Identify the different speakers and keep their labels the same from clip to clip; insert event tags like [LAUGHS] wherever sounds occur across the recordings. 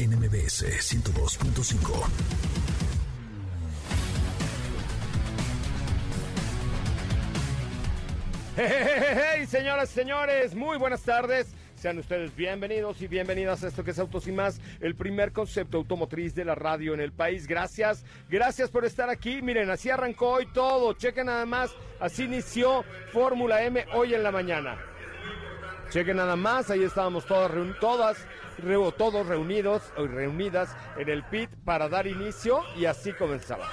Speaker 1: NMBS 102.5.
Speaker 2: Hey, señoras y señores, muy buenas tardes. Sean ustedes bienvenidos y bienvenidas a esto que es Autos y más, el primer concepto automotriz de la radio en el país. Gracias, gracias por estar aquí. Miren, así arrancó hoy todo. Chequen nada más, así inició Fórmula M hoy en la mañana. Chequen nada más, ahí estábamos todas, todas todos reunidos o reunidas en el pit para dar inicio y así comenzaba.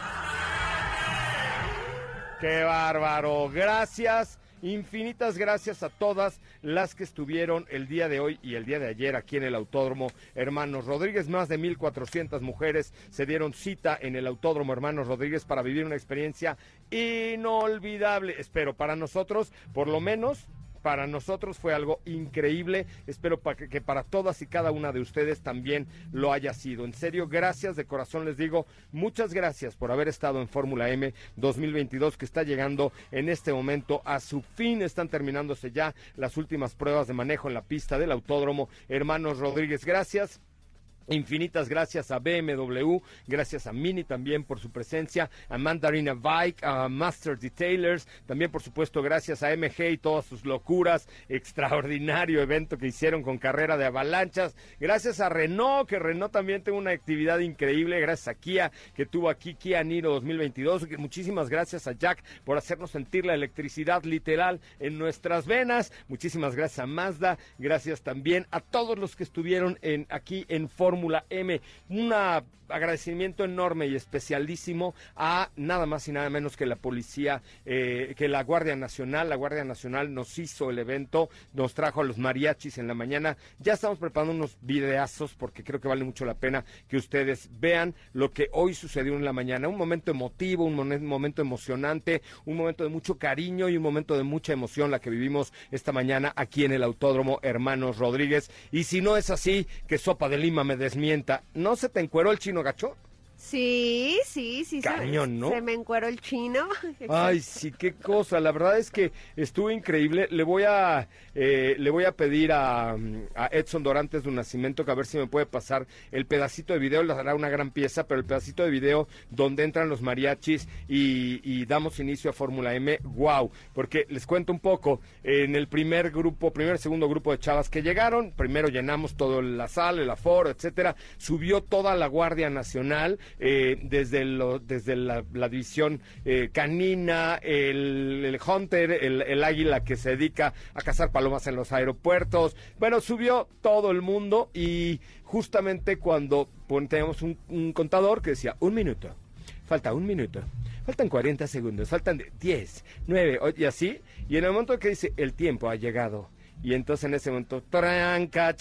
Speaker 2: ¡Qué bárbaro! Gracias. Infinitas gracias a todas las que estuvieron el día de hoy y el día de ayer aquí en el Autódromo Hermanos Rodríguez. Más de 1.400 mujeres se dieron cita en el Autódromo Hermanos Rodríguez para vivir una experiencia inolvidable. Espero para nosotros, por lo menos, para nosotros fue algo increíble. Espero que para todas y cada una de ustedes también lo haya sido. En serio, gracias de corazón les digo, muchas gracias por haber estado en Fórmula M 2022 que está llegando en este momento a su fin. Están terminándose ya las últimas pruebas de manejo en la pista del autódromo. Hermanos Rodríguez, gracias. Infinitas gracias a BMW, gracias a Mini también por su presencia, a Mandarina Bike, a Master Detailers, también por supuesto gracias a MG y todas sus locuras, [LAUGHS] extraordinario evento que hicieron con carrera de avalanchas, gracias a Renault, que Renault también tuvo una actividad increíble, gracias a Kia, que tuvo aquí Kia Niro 2022, muchísimas gracias a Jack por hacernos sentir la electricidad literal en nuestras venas, muchísimas gracias a Mazda, gracias también a todos los que estuvieron aquí en Fórmula Fórmula M. Un agradecimiento enorme y especialísimo a nada más y nada menos que la policía, eh, que la Guardia Nacional. La Guardia Nacional nos hizo el evento, nos trajo a los mariachis en la mañana. Ya estamos preparando unos videazos porque creo que vale mucho la pena que ustedes vean lo que hoy sucedió en la mañana. Un momento emotivo, un momento emocionante, un momento de mucho cariño y un momento de mucha emoción la que vivimos esta mañana aquí en el Autódromo Hermanos Rodríguez. Y si no es así, que Sopa de Lima me desmienta. ¿No se te encueró el chino gacho?
Speaker 3: Sí, sí, sí.
Speaker 2: Cañón, ¿no?
Speaker 3: Se me encueró el chino. [LAUGHS]
Speaker 2: Ay, sí, qué cosa. La verdad es que estuvo increíble. Le voy a, eh, le voy a pedir a, Edson Dorantes de un Nacimiento que a ver si me puede pasar el pedacito de video. Le dará una gran pieza, pero el pedacito de video donde entran los mariachis y, y damos inicio a Fórmula M. Wow. Porque les cuento un poco. En el primer grupo, primer, segundo grupo de chavas que llegaron, primero llenamos todo la sala, el aforo, etcétera. Subió toda la Guardia Nacional eh, desde, lo, desde la, división eh, canina, el, hunter, el, águila que se dedica a cazar palomas en los aeropuertos. Bueno, subió todo el mundo y justamente cuando teníamos un, un contador que decía un minuto, falta un minuto. Faltan 40 segundos, faltan 10, 9, y así. Y en el momento que dice el tiempo ha llegado, y entonces en ese momento, tranca,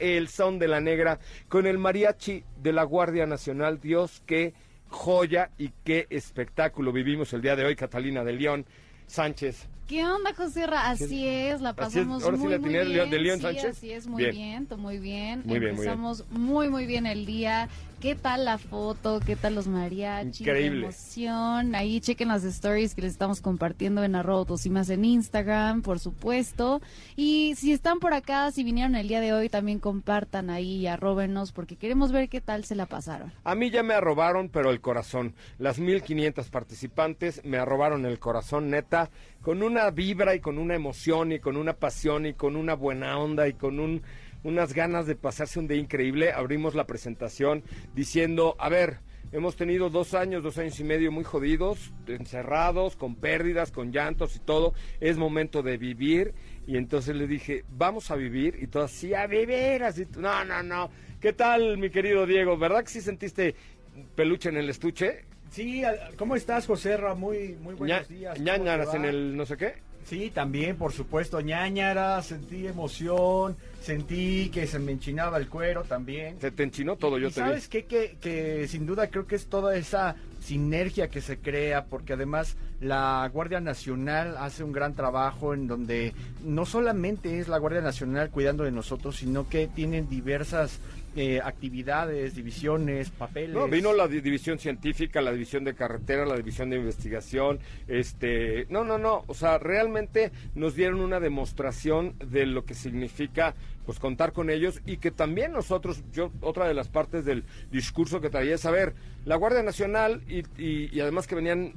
Speaker 2: el son de la negra con el mariachi de la Guardia Nacional. Dios, qué joya y qué espectáculo vivimos el día de hoy, Catalina de León Sánchez.
Speaker 4: ¿Qué onda, José Así es, la pasamos muy, muy bien.
Speaker 2: De León
Speaker 4: Sánchez. así es, muy bien, muy bien. Muy Empezamos muy, muy bien el día. ¿Qué tal la foto? ¿Qué tal los mariachis?
Speaker 2: Increíble.
Speaker 4: emoción. Ahí chequen las stories que les estamos compartiendo en arroba más en Instagram, por supuesto. Y si están por acá, si vinieron el día de hoy, también compartan ahí y arróbenos porque queremos ver qué tal se la pasaron.
Speaker 2: A mí ya me arrobaron, pero el corazón. Las 1500 participantes me arrobaron el corazón, neta, con una vibra y con una emoción y con una pasión y con una buena onda y con un unas ganas de pasarse un día increíble. Abrimos la presentación diciendo, a ver, hemos tenido dos años, dos años y medio muy jodidos, encerrados, con pérdidas, con llantos y todo. Es momento de vivir. Y entonces le dije, vamos a vivir. Y todo así, a vivir. Así, no, no, no. ¿Qué tal, mi querido Diego? ¿Verdad que sí sentiste peluche en el estuche?
Speaker 5: Sí, ¿cómo estás, José Ra? Muy, muy buenos
Speaker 2: Ña-
Speaker 5: días. ¿Cómo
Speaker 2: ñañaras en el no sé qué.
Speaker 5: Sí, también, por supuesto, ñañara, sentí emoción, sentí que se me enchinaba el cuero también.
Speaker 2: Se te enchinó todo, yo
Speaker 5: y
Speaker 2: te vi.
Speaker 5: sabes qué? que, que sin duda creo que es toda esa sinergia que se crea, porque además la Guardia Nacional hace un gran trabajo en donde no solamente es la Guardia Nacional cuidando de nosotros, sino que tienen diversas eh, actividades, divisiones, papeles.
Speaker 2: No, vino la di- división científica, la división de carretera, la división de investigación, este, no, no, no, o sea, realmente nos dieron una demostración de lo que significa pues contar con ellos y que también nosotros, yo, otra de las partes del discurso que traía es saber, la Guardia Nacional y, y- y además que venían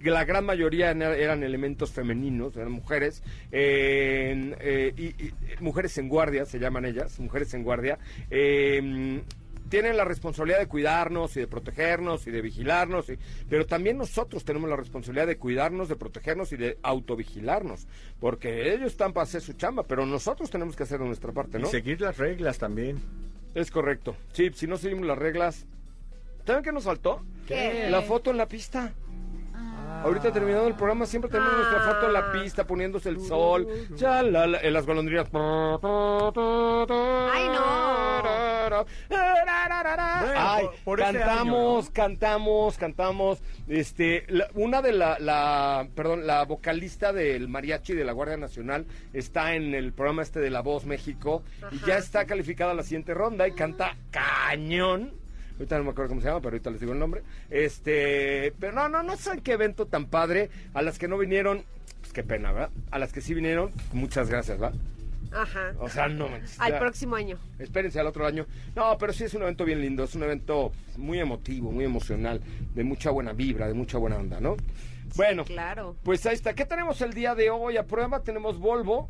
Speaker 2: la gran mayoría eran, elementos femeninos, eran mujeres, eh, eh, y, y- mujeres en guardia, se llaman ellas, mujeres en guardia, eh, tienen la responsabilidad de cuidarnos y de protegernos y de vigilarnos, y- pero también nosotros tenemos la responsabilidad de cuidarnos, de protegernos y de autovigilarnos, porque ellos están para hacer su chamba, pero nosotros tenemos que hacer de nuestra parte,
Speaker 5: Y
Speaker 2: ¿no?
Speaker 5: seguir las reglas también.
Speaker 2: Es correcto. Sí, si no seguimos las reglas, ¿saben qué nos faltó?
Speaker 3: ¿Qué?
Speaker 2: La foto en la pista.
Speaker 4: Ah,
Speaker 2: Ahorita terminado el programa siempre tenemos nuestra foto en la pista poniéndose el sol, ya la, la- en las golondrinas.
Speaker 3: Ay, no.
Speaker 2: Ay,
Speaker 5: por- por
Speaker 2: cantamos,
Speaker 5: año,
Speaker 2: cantamos, cantamos. Este, la- una de la, la, perdón, la vocalista del mariachi de la Guardia Nacional está en el programa este de La Voz México y ya está calificada a la siguiente ronda y canta cañón. Ahorita no me acuerdo cómo se llama, pero ahorita les digo el nombre. Este, pero no, no, no sé qué evento tan padre. A las que no vinieron, pues qué pena, ¿verdad? A las que sí vinieron, muchas gracias, ¿va?
Speaker 3: Ajá.
Speaker 2: O sea, no manches,
Speaker 3: Al próximo año.
Speaker 2: Espérense al otro año. No, pero sí es un evento bien lindo, es un evento muy emotivo, muy emocional, de mucha buena vibra, de mucha buena onda, ¿no? Bueno,
Speaker 3: Claro.
Speaker 2: pues ahí está. ¿Qué tenemos el día de hoy? A prueba tenemos Volvo.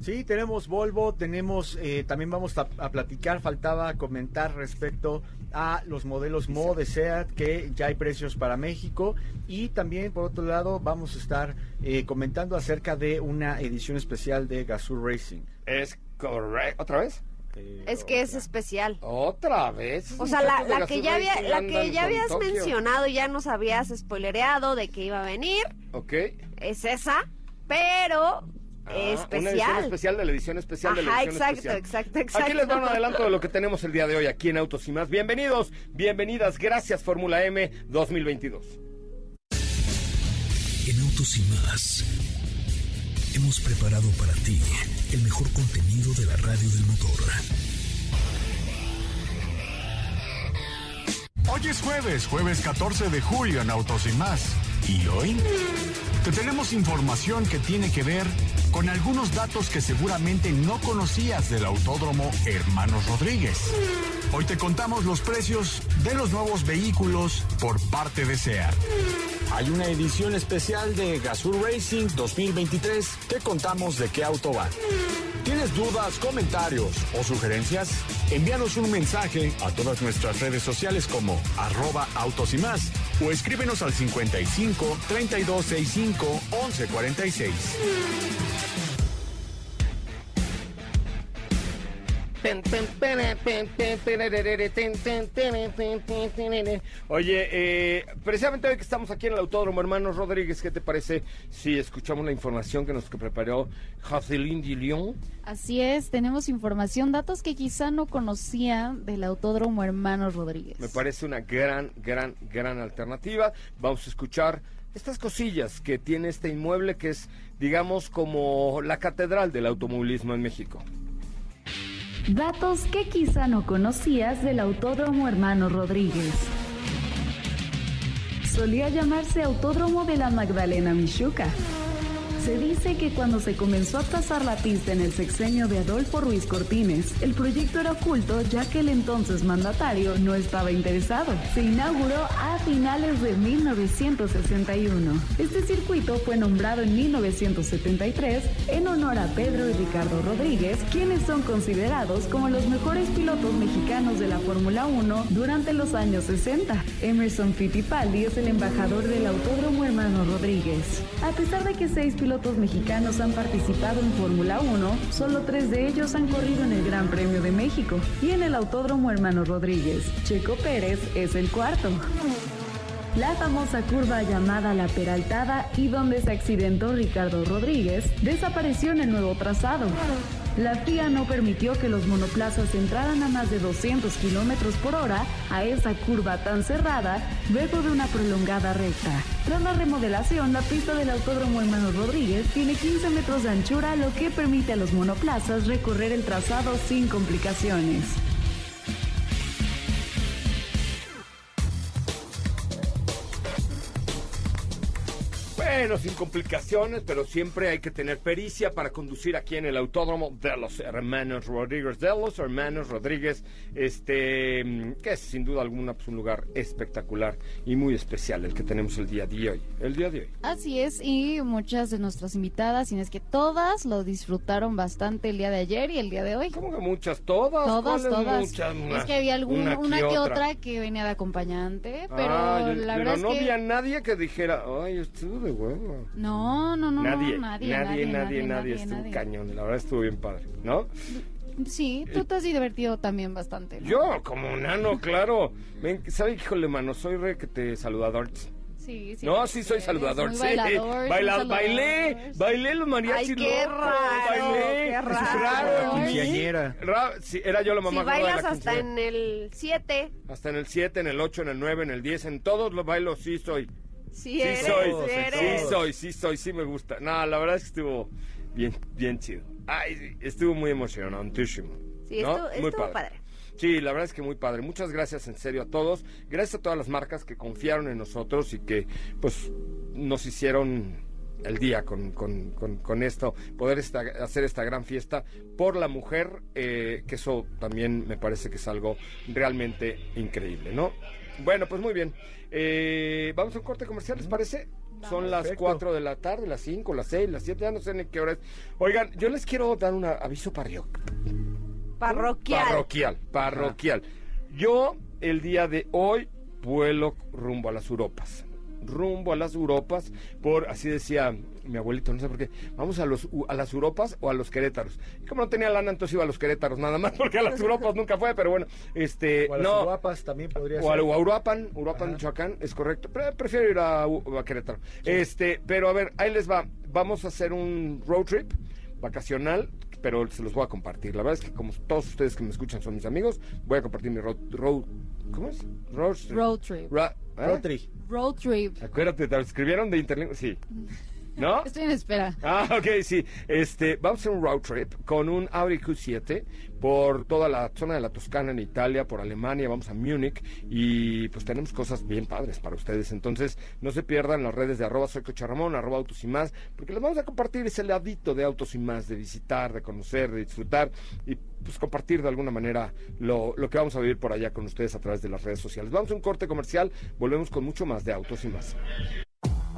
Speaker 5: Sí, tenemos Volvo, tenemos, eh, también vamos a, a platicar, faltaba comentar respecto a los modelos Mo de SEAT, que ya hay precios para México, y también, por otro lado, vamos a estar eh, comentando acerca de una edición especial de Gazoo Racing.
Speaker 2: Es correcto. ¿Otra vez?
Speaker 5: Eh,
Speaker 3: Es que es especial.
Speaker 2: Otra vez.
Speaker 3: O sea, la, que ya había, la que ya habías
Speaker 2: Tokio.
Speaker 3: mencionado, ya nos habías spoilereado de que iba a venir,
Speaker 2: Ok.
Speaker 3: es esa, pero
Speaker 2: Ah, Una edición
Speaker 3: especial.
Speaker 2: especial de la edición especial de la
Speaker 3: Ajá,
Speaker 2: edición
Speaker 3: exacto,
Speaker 2: especial.
Speaker 3: exacto, exacto.
Speaker 2: Aquí les va un adelanto de lo que tenemos el día de hoy aquí en Autos y Más. Bienvenidos, bienvenidas, gracias Fórmula M 2022.
Speaker 1: En Autos y más hemos preparado para ti el mejor contenido de la radio del motor.
Speaker 6: Hoy es jueves, jueves 14 de julio en Autos y más. ¿Y hoy? Te tenemos información que tiene que ver con algunos datos que seguramente no conocías del Autódromo Hermanos Rodríguez. Hoy te contamos los precios de los nuevos vehículos por parte de SEAT. Hay una edición especial de Gazoo Racing 2023. Te contamos de qué auto va. ¿Tienes dudas, comentarios o sugerencias? Envíanos un mensaje a todas nuestras redes sociales como arroba autos y más o escríbenos al 55 3265 1146.
Speaker 2: Oye, eh, precisamente hoy que estamos aquí en el Autódromo Hermanos Rodríguez, ¿qué te parece si escuchamos la información que nos preparó Jocelyn Dillon?
Speaker 4: Así es, tenemos información, datos que quizá no conocía del Autódromo Hermanos Rodríguez.
Speaker 2: Me parece una gran, gran, gran alternativa. Vamos a escuchar estas cosillas que tiene este inmueble que es, digamos, como la catedral del automovilismo en México.
Speaker 7: Datos que quizá no conocías del Autódromo Hermano Rodríguez. Solía llamarse Autódromo de la Magdalena Michuca. Se dice que cuando se comenzó a trazar la pista en el sexenio de Adolfo Ruiz Cortines, el proyecto era oculto ya que el entonces mandatario no estaba interesado. Se inauguró a finales de 1961. Este circuito fue nombrado en 1973 en honor a Pedro y Ricardo Rodríguez, quienes son considerados como los mejores pilotos mexicanos de la Fórmula 1 durante los años 60. Emerson Fittipaldi es el embajador del Autódromo Hermano Rodríguez. A pesar de que seis pilotos mexicanos han participado en Fórmula 1, solo tres de ellos han corrido en el Gran Premio de México y en el Autódromo Hermano Rodríguez. Checo Pérez es el cuarto. La famosa curva llamada La Peraltada y donde se accidentó Ricardo Rodríguez desapareció en el nuevo trazado. La FIA no permitió que los monoplazas entraran a más de 200 kilómetros por hora a esa curva tan cerrada luego de una prolongada recta. Tras la remodelación, la pista del Autódromo Hermano Rodríguez tiene 15 metros de anchura, lo que permite a los monoplazas recorrer el trazado sin complicaciones.
Speaker 2: Bueno, sin complicaciones, pero siempre hay que tener pericia para conducir aquí en el autódromo de los hermanos Rodríguez, de los hermanos Rodríguez, este, que es sin duda alguna pues, un lugar espectacular y muy especial el que tenemos el día de hoy. El día de hoy.
Speaker 4: Así es, y muchas de nuestras invitadas, y es que todas lo disfrutaron bastante el día de ayer y el día de hoy.
Speaker 2: ¿Cómo que muchas? ¿Todas?
Speaker 4: Todas,
Speaker 2: ¿Cuáles
Speaker 4: todas.
Speaker 2: muchas?
Speaker 4: es que había alguna,
Speaker 2: una que otra.
Speaker 4: otra. que venía de acompañante, pero
Speaker 2: Ah, yo-
Speaker 4: la
Speaker 2: pero
Speaker 4: verdad
Speaker 2: no
Speaker 4: es que...
Speaker 2: había nadie que dijera, ay, estuvo de huevo.
Speaker 4: No, no, no,
Speaker 2: nadie,
Speaker 4: no, nadie,
Speaker 2: nadie, nadie, nadie, estuvo
Speaker 4: nadie.
Speaker 2: cañón. La verdad estuvo bien padre, ¿no?
Speaker 4: Sí, tú te has divertido también bastante. ¿no?
Speaker 2: Yo, como nano, claro. Ven, ¿Sabe, híjole, mano? Soy re que te saludador.
Speaker 4: Sí, sí.
Speaker 2: No, sí soy saludador, sí.
Speaker 4: bailador,
Speaker 2: Baila- bailé, bailé los mariachis
Speaker 3: Ay, qué raro,
Speaker 2: bailé.
Speaker 3: qué raro.
Speaker 5: Quinceañera.
Speaker 2: Sí, era yo la mamá
Speaker 3: Si bailas
Speaker 2: la
Speaker 3: hasta en el 7,
Speaker 2: Hasta en el 7, en el 8, en el 9, en el 10, en todos los bailos sí soy. Sí
Speaker 3: eres,
Speaker 2: soy, sí
Speaker 3: eres.
Speaker 2: soy, sí soy, sí me gusta. No, la verdad es que estuvo bien, bien chido. Ay, sí, estuvo muy emocionantísimo.
Speaker 3: Sí,
Speaker 2: ¿no?
Speaker 3: estuvo,
Speaker 2: Muy
Speaker 3: estuvo padre.
Speaker 2: Sí, la verdad es que muy padre. Muchas gracias en serio a todos. Gracias a todas las marcas que confiaron en nosotros y que pues nos hicieron el día con, con- con- con esto, poder esta- hacer esta gran fiesta por la mujer, eh, que eso también me parece que es algo realmente increíble, ¿no? Bueno, pues muy bien. Eh, Vamos a un corte comercial, ¿les parece? Son las
Speaker 5: Perfecto.
Speaker 2: 4 de la tarde, las 5, las 6, las 7, ya no sé ni qué hora es. Oigan, yo les quiero dar un aviso parroquial.
Speaker 3: Parroquial.
Speaker 2: Parroquial, parroquial. Yo el día de hoy vuelo rumbo a las Europas. Rumbo a las Europas, por, así decía mi abuelito, no sé por qué, vamos a, los, a las Europas o a los Querétaros. Y como no tenía lana, entonces iba a los Querétaros nada más, [LAUGHS] porque a las Europas nunca fue, pero bueno, este,
Speaker 5: O a las
Speaker 2: no,
Speaker 5: guapas también podría
Speaker 2: o a,
Speaker 5: ser.
Speaker 2: o a Uruapan, Uruapan,
Speaker 5: Ajá.
Speaker 2: Michoacán, es correcto. Pre- prefiero ir a, Querétaro. Este, pero a ver, ahí les va. Vamos a hacer un road trip vacacional, pero se los voy a compartir. La verdad es que como todos ustedes que me escuchan son mis amigos, voy a compartir mi road, road ¿cómo es? Road trip.
Speaker 4: Road trip.
Speaker 2: Ra- ¿eh?
Speaker 5: Rotary.
Speaker 4: Road trip.
Speaker 2: Acuérdate, te lo escribieron de internet, sí. [LAUGHS] ¿No?
Speaker 4: Estoy en espera.
Speaker 2: Ah, ok, sí. Este, vamos a hacer un road trip con un Audi Q7 por toda la zona de la Toscana en Italia, por Alemania, vamos a Múnich y pues tenemos cosas bien padres para ustedes. Entonces, no se pierdan las redes de arroba soy Coche Ramón, arroba autos y más, porque les vamos a compartir ese ladito de autos y más, de visitar, de conocer, de disfrutar y pues compartir de alguna manera lo, lo que vamos a vivir por allá con ustedes a través de las redes sociales. Vamos a un corte comercial, volvemos con mucho más de autos y más.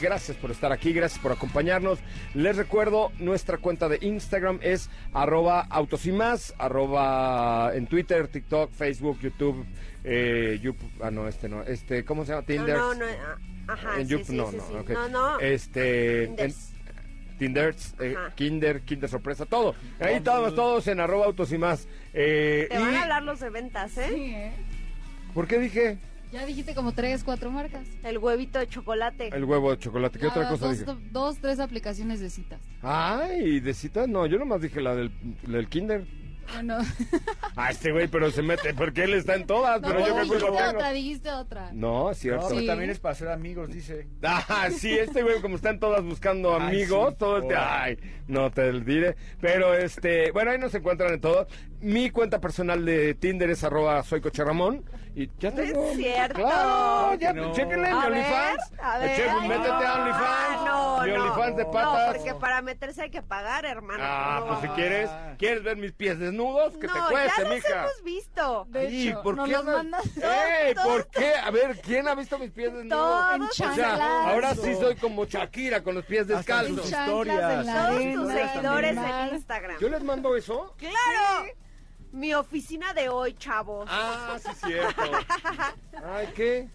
Speaker 2: Gracias por estar aquí, gracias por acompañarnos. Les recuerdo, nuestra cuenta de Instagram es arroba autos y más, arroba en Twitter, TikTok, Facebook, YouTube, eh, Yup- ah no, este no, este, ¿cómo se llama? Tinder.
Speaker 3: No, no, no, ah, ajá,
Speaker 2: en
Speaker 3: sí, sí,
Speaker 2: no,
Speaker 3: sí,
Speaker 2: no.
Speaker 3: No, no.
Speaker 2: Este, en-
Speaker 3: Tinders.
Speaker 2: Tinders, eh. Kinder, Kinder sorpresa, todo. Ahí estamos todos en arroba autos y más. Eh,
Speaker 3: Te van
Speaker 2: y-
Speaker 3: a hablar los de ventas, ¿eh?
Speaker 4: Sí, ¿eh?
Speaker 2: ¿Por qué dije
Speaker 4: Ya dijiste como tres, cuatro marcas.
Speaker 3: El huevito de chocolate.
Speaker 2: el huevo de chocolate? ¿Qué otra cosa
Speaker 4: dos,
Speaker 2: dije?
Speaker 4: dos, tres aplicaciones de citas.
Speaker 2: Ay, de citas, no, yo nomás dije la del, la del Kinder.
Speaker 4: Bueno, [LAUGHS]
Speaker 2: Ah, este güey, pero se mete, porque él está en todas,
Speaker 4: no,
Speaker 2: pero yo qué
Speaker 4: dijiste
Speaker 2: culpa tengo.
Speaker 4: otra, dijiste otra.
Speaker 2: No, es cierto.
Speaker 5: No, pero
Speaker 4: Sí.
Speaker 5: también es para ser amigos, dice. [LAUGHS]
Speaker 2: Ah, sí, este güey como están todas buscando
Speaker 5: Ay,
Speaker 2: amigos,
Speaker 5: sí,
Speaker 2: todo este, ay, no te lo diré, pero este, bueno, ahí nos encuentran en todo. Mi cuenta personal de Tinder es arroba soy Coche Ramón y ya
Speaker 3: No
Speaker 2: tengo.
Speaker 3: es cierto.
Speaker 2: Claro, ya,
Speaker 5: No.
Speaker 2: chéquenle mi OnlyFans.
Speaker 3: a ver.
Speaker 2: Che,
Speaker 3: Ay,
Speaker 2: métete
Speaker 3: no.
Speaker 2: a OnlyFans.
Speaker 3: Ah, no,
Speaker 2: mi
Speaker 3: no.
Speaker 2: OnlyFans de
Speaker 3: No,
Speaker 2: patas.
Speaker 3: porque para meterse hay que pagar, hermano.
Speaker 2: Ah,
Speaker 3: No.
Speaker 2: pues si quieres, ¿quieres ver mis pies desnudos? Que
Speaker 3: no,
Speaker 2: te cueste,
Speaker 3: ya los
Speaker 2: mija.
Speaker 3: hemos visto.
Speaker 4: De
Speaker 2: Ay,
Speaker 4: hecho,
Speaker 2: ¿por
Speaker 4: nos
Speaker 2: qué
Speaker 4: los
Speaker 2: andas-
Speaker 4: mandas [LAUGHS]
Speaker 2: ¡Ey!
Speaker 3: todos.
Speaker 2: ¿Por qué? A ver, ¿quién ha visto mis pies desnudos?
Speaker 3: Todos.
Speaker 4: en
Speaker 2: O sea, ahora sí soy como Shakira con los pies descalzos.
Speaker 5: historias.
Speaker 3: Todos tus seguidores en Instagram.
Speaker 2: ¿Yo les mando eso?
Speaker 3: ¡Claro! Mi oficina de hoy, chavos.
Speaker 2: Ah, sí, cierto. [LAUGHS] Ay, ¿qué?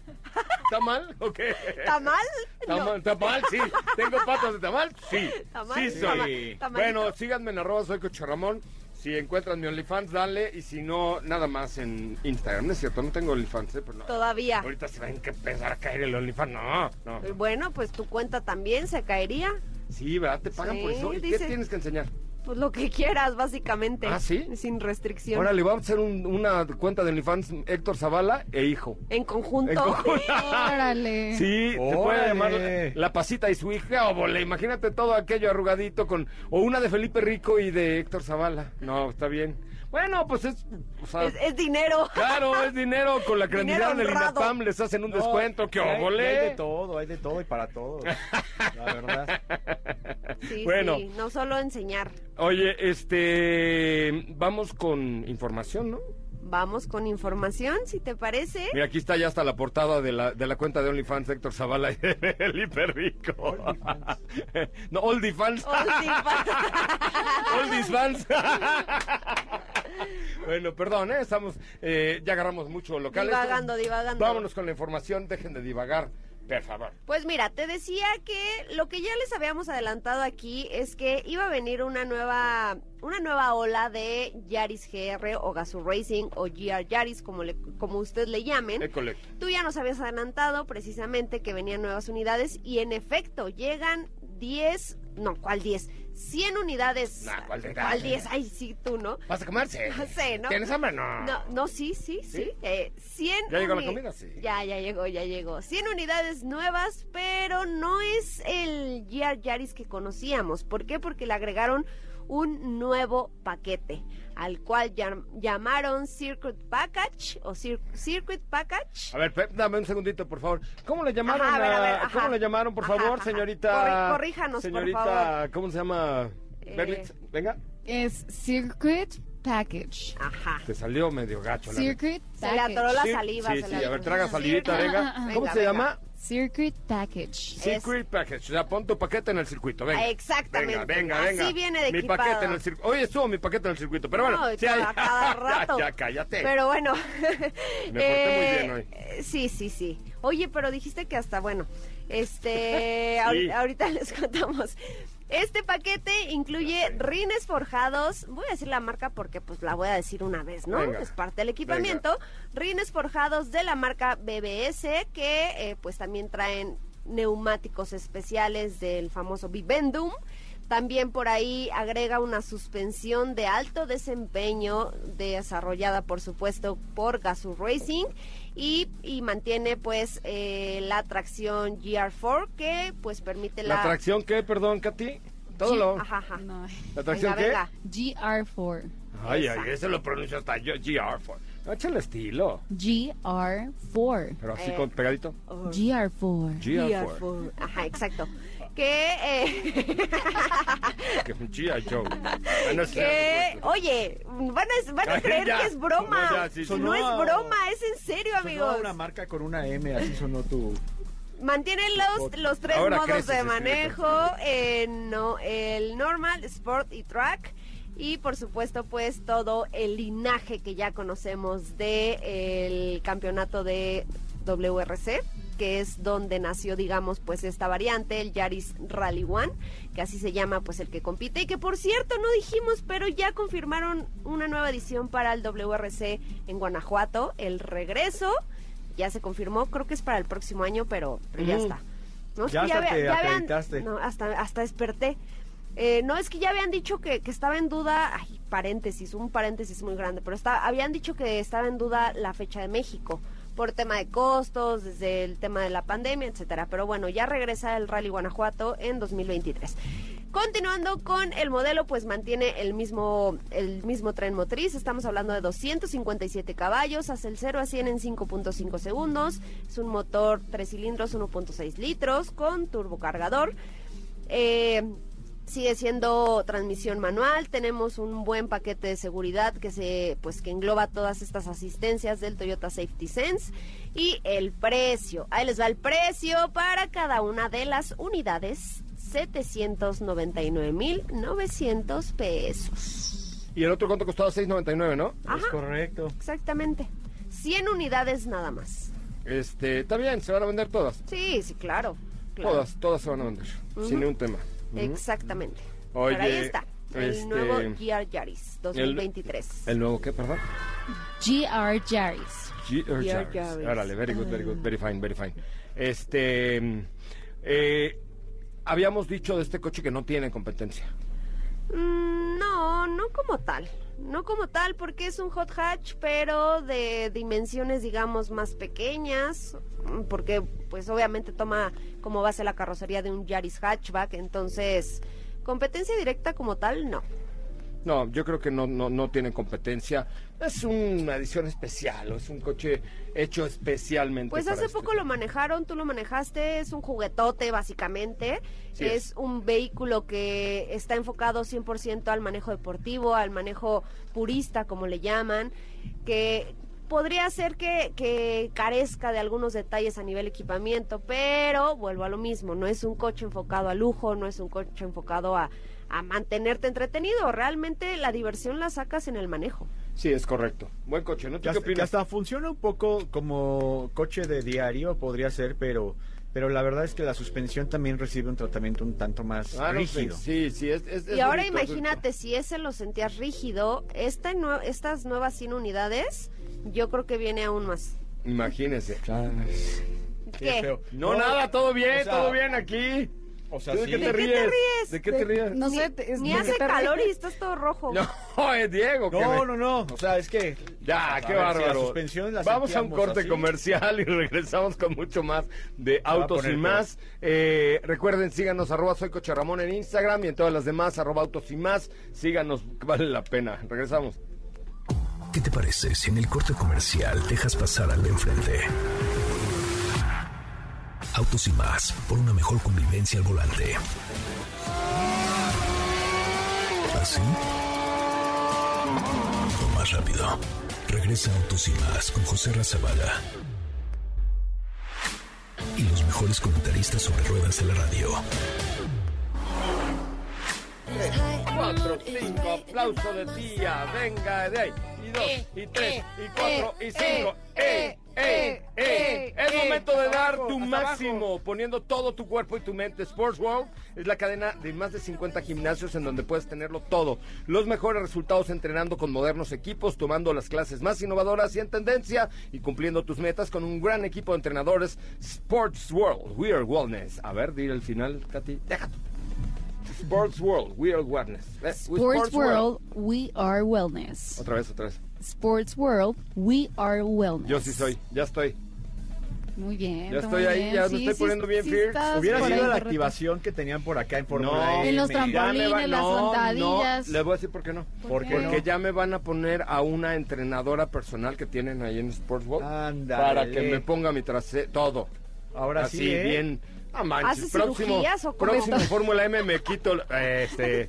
Speaker 2: ¿Está mal o qué?
Speaker 3: ¿Tamal?
Speaker 2: ¿Está
Speaker 3: No.
Speaker 2: mal? ¿Está mal? Sí. ¿Tengo patas de tamal? Sí.
Speaker 3: ¿Tamal?
Speaker 2: Sí soy. Bueno, síganme en arroba soy Ramón. Si encuentran mi OnlyFans, dale. Y si no, nada más en Instagram. No es cierto, no tengo OnlyFans, ¿eh? Pero no.
Speaker 3: Todavía.
Speaker 2: Ahorita se va a empezar a caer el OnlyFans. No, no.
Speaker 3: Bueno, pues tu cuenta también se caería.
Speaker 2: Sí, ¿verdad? Te pagan por eso. ¿Y qué tienes que enseñar?
Speaker 3: Pues lo que quieras, básicamente.
Speaker 2: ¿Ah, sí?
Speaker 3: Sin restricción.
Speaker 2: Ahora le vamos a hacer un- una cuenta de OnlyFans Héctor Zavala e hijo.
Speaker 3: En conjunto.
Speaker 2: En conjunto. [LAUGHS]
Speaker 4: Órale.
Speaker 2: Sí, se puede
Speaker 5: Órale.
Speaker 2: llamar la, la pasita y su hija, o vole, imagínate todo aquello arrugadito con, o una de Felipe Rico y de Héctor Zavala. No, está bien. Bueno, pues es, o sea,
Speaker 3: Es, es dinero.
Speaker 2: claro, es dinero, con la [LAUGHS] credibilidad del. INAPAM les hacen un
Speaker 5: No,
Speaker 2: descuento, que
Speaker 5: y hay- de todo, hay de todo y para todos. La verdad. [LAUGHS]
Speaker 3: Sí,
Speaker 2: Bueno.
Speaker 3: sí, no solo enseñar.
Speaker 2: Oye, este, vamos con información, ¿no?
Speaker 3: Vamos con información, si te parece.
Speaker 2: Mira, aquí está ya hasta la portada de la, de la cuenta de OnlyFans Héctor Zavala y de Felipe Rico. no, OnlyFans. Oldies fans. [LAUGHS] bueno, perdón, ¿eh? estamos, eh, ya agarramos mucho local.
Speaker 3: Divagando, divagando.
Speaker 2: Vámonos con la información, dejen de divagar, por favor.
Speaker 3: Pues mira, te decía que lo que ya les habíamos adelantado aquí es que iba a venir una nueva una nueva ola de Yaris GR o Gazoo Racing o GR Yaris como le, como usted le llamen. Tú ya nos habías adelantado precisamente que venían nuevas unidades y en efecto llegan 10, no, ¿cuál 10? 100 unidades.
Speaker 2: Nah, ¿cuál de-
Speaker 3: 10? Ay, sí, tú, ¿no?
Speaker 2: ¿Vas a comerse? [LAUGHS]
Speaker 3: Sí, ¿no?
Speaker 2: ¿Tienes hambre? No.
Speaker 3: No, no, sí, sí, sí.
Speaker 2: ¿Sí?
Speaker 3: Eh, 100
Speaker 2: ¿Ya llegó la comida? Sí.
Speaker 3: Ya, ya llegó, ya llegó. 100 unidades nuevas, pero no es el Yaris que conocíamos. ¿Por qué? Porque le agregaron un nuevo paquete, al cual llam- llamaron Circuit Package o Cir- Circuit Package.
Speaker 2: A ver, dame un segundito, por favor. ¿Cómo le llamaron?
Speaker 3: Ajá, a ver, a ver, ajá.
Speaker 2: ¿Cómo le llamaron, por
Speaker 3: Ajá,
Speaker 2: favor,
Speaker 3: ajá.
Speaker 2: señorita?
Speaker 3: Corri- corríjanos, por
Speaker 2: señorita,
Speaker 3: favor.
Speaker 2: ¿cómo se llama?
Speaker 3: Eh.
Speaker 2: Berlitz, venga.
Speaker 4: Es Circuit Package.
Speaker 3: Ajá.
Speaker 2: Te salió medio gacho. la neta.
Speaker 4: Circuit
Speaker 3: Se le atoró la
Speaker 4: Package.
Speaker 2: Sí,
Speaker 3: saliva.
Speaker 2: Sí, sí, a ver, traga salivita, venga.
Speaker 3: Venga,
Speaker 2: ¿Cómo se
Speaker 3: venga.
Speaker 2: llama?
Speaker 4: Circuit Package.
Speaker 2: Secret Package. O sea, pon tu paquete en el circuito, venga.
Speaker 3: Ah, exactamente.
Speaker 2: Venga, venga,
Speaker 3: Así
Speaker 2: venga.
Speaker 3: viene de
Speaker 2: Mi
Speaker 3: equipado.
Speaker 2: paquete en el circuito. Oye, estuvo mi paquete en el circuito, pero bueno.
Speaker 3: No,
Speaker 2: sí hay-
Speaker 3: cada- [LAUGHS] cada rato.
Speaker 2: ya, ya, cállate.
Speaker 3: Pero bueno.
Speaker 2: Me porté muy bien hoy. [LAUGHS]
Speaker 3: eh, Sí, sí, sí. Oye, pero dijiste que hasta, bueno, este, [LAUGHS] ahori- ahorita les contamos. Este paquete incluye rines forjados, voy a decir la marca porque pues la voy a decir una vez, ¿no?
Speaker 2: Venga.
Speaker 3: Es parte del equipamiento. Rines forjados de la marca BBS que eh, pues también traen neumáticos especiales del famoso Vivendum. También por ahí agrega una suspensión de alto desempeño desarrollada por supuesto por Gazoo Racing y, y mantiene pues eh, la tracción GR4 que pues permite la...
Speaker 2: ¿La tracción qué, perdón, Katy? Todo
Speaker 4: G-
Speaker 2: lo...
Speaker 3: Ajá, ajá.
Speaker 4: No.
Speaker 2: ¿La tracción
Speaker 3: Venga,
Speaker 2: qué?
Speaker 3: venga.
Speaker 4: GR4.
Speaker 2: Ay,
Speaker 3: Esa.
Speaker 2: ay, ese lo pronuncio hasta yo, GR4. No, échale estilo.
Speaker 4: GR4.
Speaker 2: Pero así
Speaker 3: Eh.
Speaker 2: con pegadito.
Speaker 4: GR4.
Speaker 2: GR4.
Speaker 3: Ajá, exacto. Que, eh, [LAUGHS]
Speaker 2: Que un. Joe. [LAUGHS] Ah, no es
Speaker 3: que, oye, van a, van a creer
Speaker 2: ya.
Speaker 3: que es broma.
Speaker 2: No, ya, sí, sí.
Speaker 3: no es broma, es en serio,
Speaker 5: Sonó
Speaker 3: amigos.
Speaker 5: una marca con una M, así sonó tu...
Speaker 3: Mantienen los, los tres
Speaker 2: Ahora
Speaker 3: modos
Speaker 2: creces,
Speaker 3: de manejo, eh, no, el normal, sport y track. Y por supuesto, pues todo el linaje que ya conocemos del el campeonato de WRC, que es donde nació, digamos, pues esta variante, el Yaris Rally One, que así se llama, pues el que compite. Y que por cierto, no dijimos, pero ya confirmaron una nueva edición para el WRC en Guanajuato, el regreso. Ya se confirmó, creo que es para el próximo año, pero, pero ya está. ¿No?
Speaker 5: Ya hasta te
Speaker 3: vean-
Speaker 5: acreditaste.
Speaker 3: no, hasta, hasta desperté. Eh, no, es que ya habían dicho que, que estaba en duda, ay, paréntesis, un paréntesis muy grande, pero está, habían dicho que estaba en duda la fecha de México por tema de costos, desde el tema de la pandemia, etcétera. Pero bueno, ya regresa el Rally Guanajuato en 2023. Continuando con el modelo, pues mantiene el mismo, el mismo tren motriz. Estamos hablando de 257 caballos, hace el 0 a 100 en 5.5 segundos. Es un motor 3 cilindros, 1.6 litros, con turbocargador. Eh, sigue siendo transmisión manual, tenemos un buen paquete de seguridad que se pues que engloba todas estas asistencias del Toyota Safety Sense y el precio. Ahí les va el precio para cada una de las unidades, 799.900 pesos.
Speaker 2: Y el otro cuánto costaba 6.99, ¿no?
Speaker 3: Ajá.
Speaker 5: Es correcto.
Speaker 3: Exactamente. 100 unidades nada más.
Speaker 2: Este, está bien, se van a vender todas.
Speaker 3: Sí, sí, claro. claro.
Speaker 2: Todas, todas se van a vender, sin ningún tema.
Speaker 3: Exactamente.
Speaker 2: Oye,
Speaker 3: Pero ahí está. El
Speaker 2: este,
Speaker 3: nuevo GR Yaris 2023.
Speaker 2: ¿El nuevo qué, perdón?
Speaker 4: GR Yaris.
Speaker 2: GR Yaris. Órale, very good, very good, very fine, very fine. Este, eh, habíamos dicho de este coche que no tiene competencia.
Speaker 3: Mm, no, no como tal. No como tal, porque es un hot hatch, pero de dimensiones, digamos, más pequeñas. Porque, pues, obviamente toma como base la carrocería de un Yaris hatchback. Entonces, competencia directa como tal, no.
Speaker 2: No, yo creo que no, no, no tiene competencia. Es una edición especial, o es un coche hecho especialmente.
Speaker 3: Pues hace
Speaker 2: este.
Speaker 3: poco lo manejaron, tú lo manejaste, es un juguetote básicamente,
Speaker 2: Sí
Speaker 3: es,
Speaker 2: es.
Speaker 3: un vehículo que está enfocado 100% al manejo deportivo, al manejo purista como le llaman, que podría ser que, que carezca de algunos detalles a nivel equipamiento, pero vuelvo a lo mismo, no es un coche enfocado a lujo, no es un coche enfocado a, a mantenerte entretenido, realmente la diversión la sacas en el manejo.
Speaker 2: Sí, es correcto. Buen coche, ¿no? ¿Tú
Speaker 5: Que
Speaker 2: qué
Speaker 5: hasta, que
Speaker 2: opinas?
Speaker 5: hasta funciona un poco como coche de diario, podría ser, pero, pero la verdad es que la suspensión también recibe un tratamiento un tanto más
Speaker 2: Ah, no,
Speaker 5: rígido.
Speaker 2: Sí, sí, es, es- es
Speaker 3: Y ahora
Speaker 2: es
Speaker 3: imagínate, si ese lo sentías rígido, esta nue- estas nuevas 100 unidades, yo creo que viene aún más.
Speaker 2: Imagínese.
Speaker 3: ¿Qué?
Speaker 5: feo.
Speaker 2: No, nada, todo bien,
Speaker 5: o sea,
Speaker 2: todo bien aquí.
Speaker 5: O sea,
Speaker 2: ¿De
Speaker 5: sí.
Speaker 2: qué te
Speaker 3: ¿De qué
Speaker 2: ríes?
Speaker 3: te ríes?
Speaker 2: ¿De qué te ríes?
Speaker 4: No
Speaker 3: Ni,
Speaker 4: sé, es-
Speaker 3: ni
Speaker 4: ¿de
Speaker 3: hace calor
Speaker 4: ríes?
Speaker 3: y estás todo rojo.
Speaker 2: No, [LAUGHS] es Diego.
Speaker 5: No,
Speaker 2: me-
Speaker 5: no, no. O sea, es que.
Speaker 2: Ya,
Speaker 5: A
Speaker 2: qué
Speaker 5: ver, si la
Speaker 2: bárbaro.
Speaker 5: suspensión la
Speaker 2: Vamos a un corte
Speaker 5: así.
Speaker 2: comercial y [LAUGHS] regresamos con mucho más de autos y más. Eh, recuerden, síganos arroba soy Coche Ramón en Instagram y en todas las demás arroba autos y más. Síganos, vale la pena. Regresamos.
Speaker 1: ¿Qué te parece si en el corte comercial dejas pasar al de enfrente? Autos y más, por una mejor convivencia al volante. ¿Así? O más rápido. Regresa Autos y más con José Razabala. Y los mejores comentaristas sobre ruedas de la radio.
Speaker 2: Cuatro, cinco, aplauso de tía, venga de. Y dos, y tres, y cuatro, y cinco. ¡Eh, eh, eh! Es momento de dar tu máximo, poniendo todo tu cuerpo y tu mente. Sports World es la cadena de más de 50 gimnasios en donde puedes tenerlo todo. Los mejores resultados entrenando con modernos equipos, tomando las clases más innovadoras y en tendencia y cumpliendo tus metas con un gran equipo de entrenadores. Sports World, We Are Wellness. A ver, dile el final, Katy. Déjate. Sports World, We Are Wellness. Eh,
Speaker 4: Sports World, we are wellness.
Speaker 2: Otra vez, otra vez.
Speaker 4: Sports World, we are wellness.
Speaker 2: Yo sí soy, ya estoy.
Speaker 4: Muy bien.
Speaker 2: Ya estoy ahí,
Speaker 4: bien.
Speaker 2: ya me estoy
Speaker 4: sí,
Speaker 2: poniendo bien
Speaker 4: sí
Speaker 2: fierce.
Speaker 5: Hubiera sido la
Speaker 4: correcto.
Speaker 5: activación que tenían por acá en Fórmula
Speaker 2: No,
Speaker 5: E.
Speaker 4: En los trampolines. Las
Speaker 2: no,
Speaker 4: sentadillas.
Speaker 2: no, les voy a decir por qué no.
Speaker 5: ¿Por qué
Speaker 2: Porque
Speaker 5: no?
Speaker 2: ya me van a poner a una entrenadora personal que tienen ahí en Sports World
Speaker 5: Ándale.
Speaker 2: para que me ponga mi trasero, todo.
Speaker 5: Ahora
Speaker 2: Así,
Speaker 5: sí, ¿eh?
Speaker 2: bien. Ah, manches,
Speaker 3: ¿Haces
Speaker 2: próximo,
Speaker 3: cirugías o estás?
Speaker 2: Fórmula M me quito, eh, este,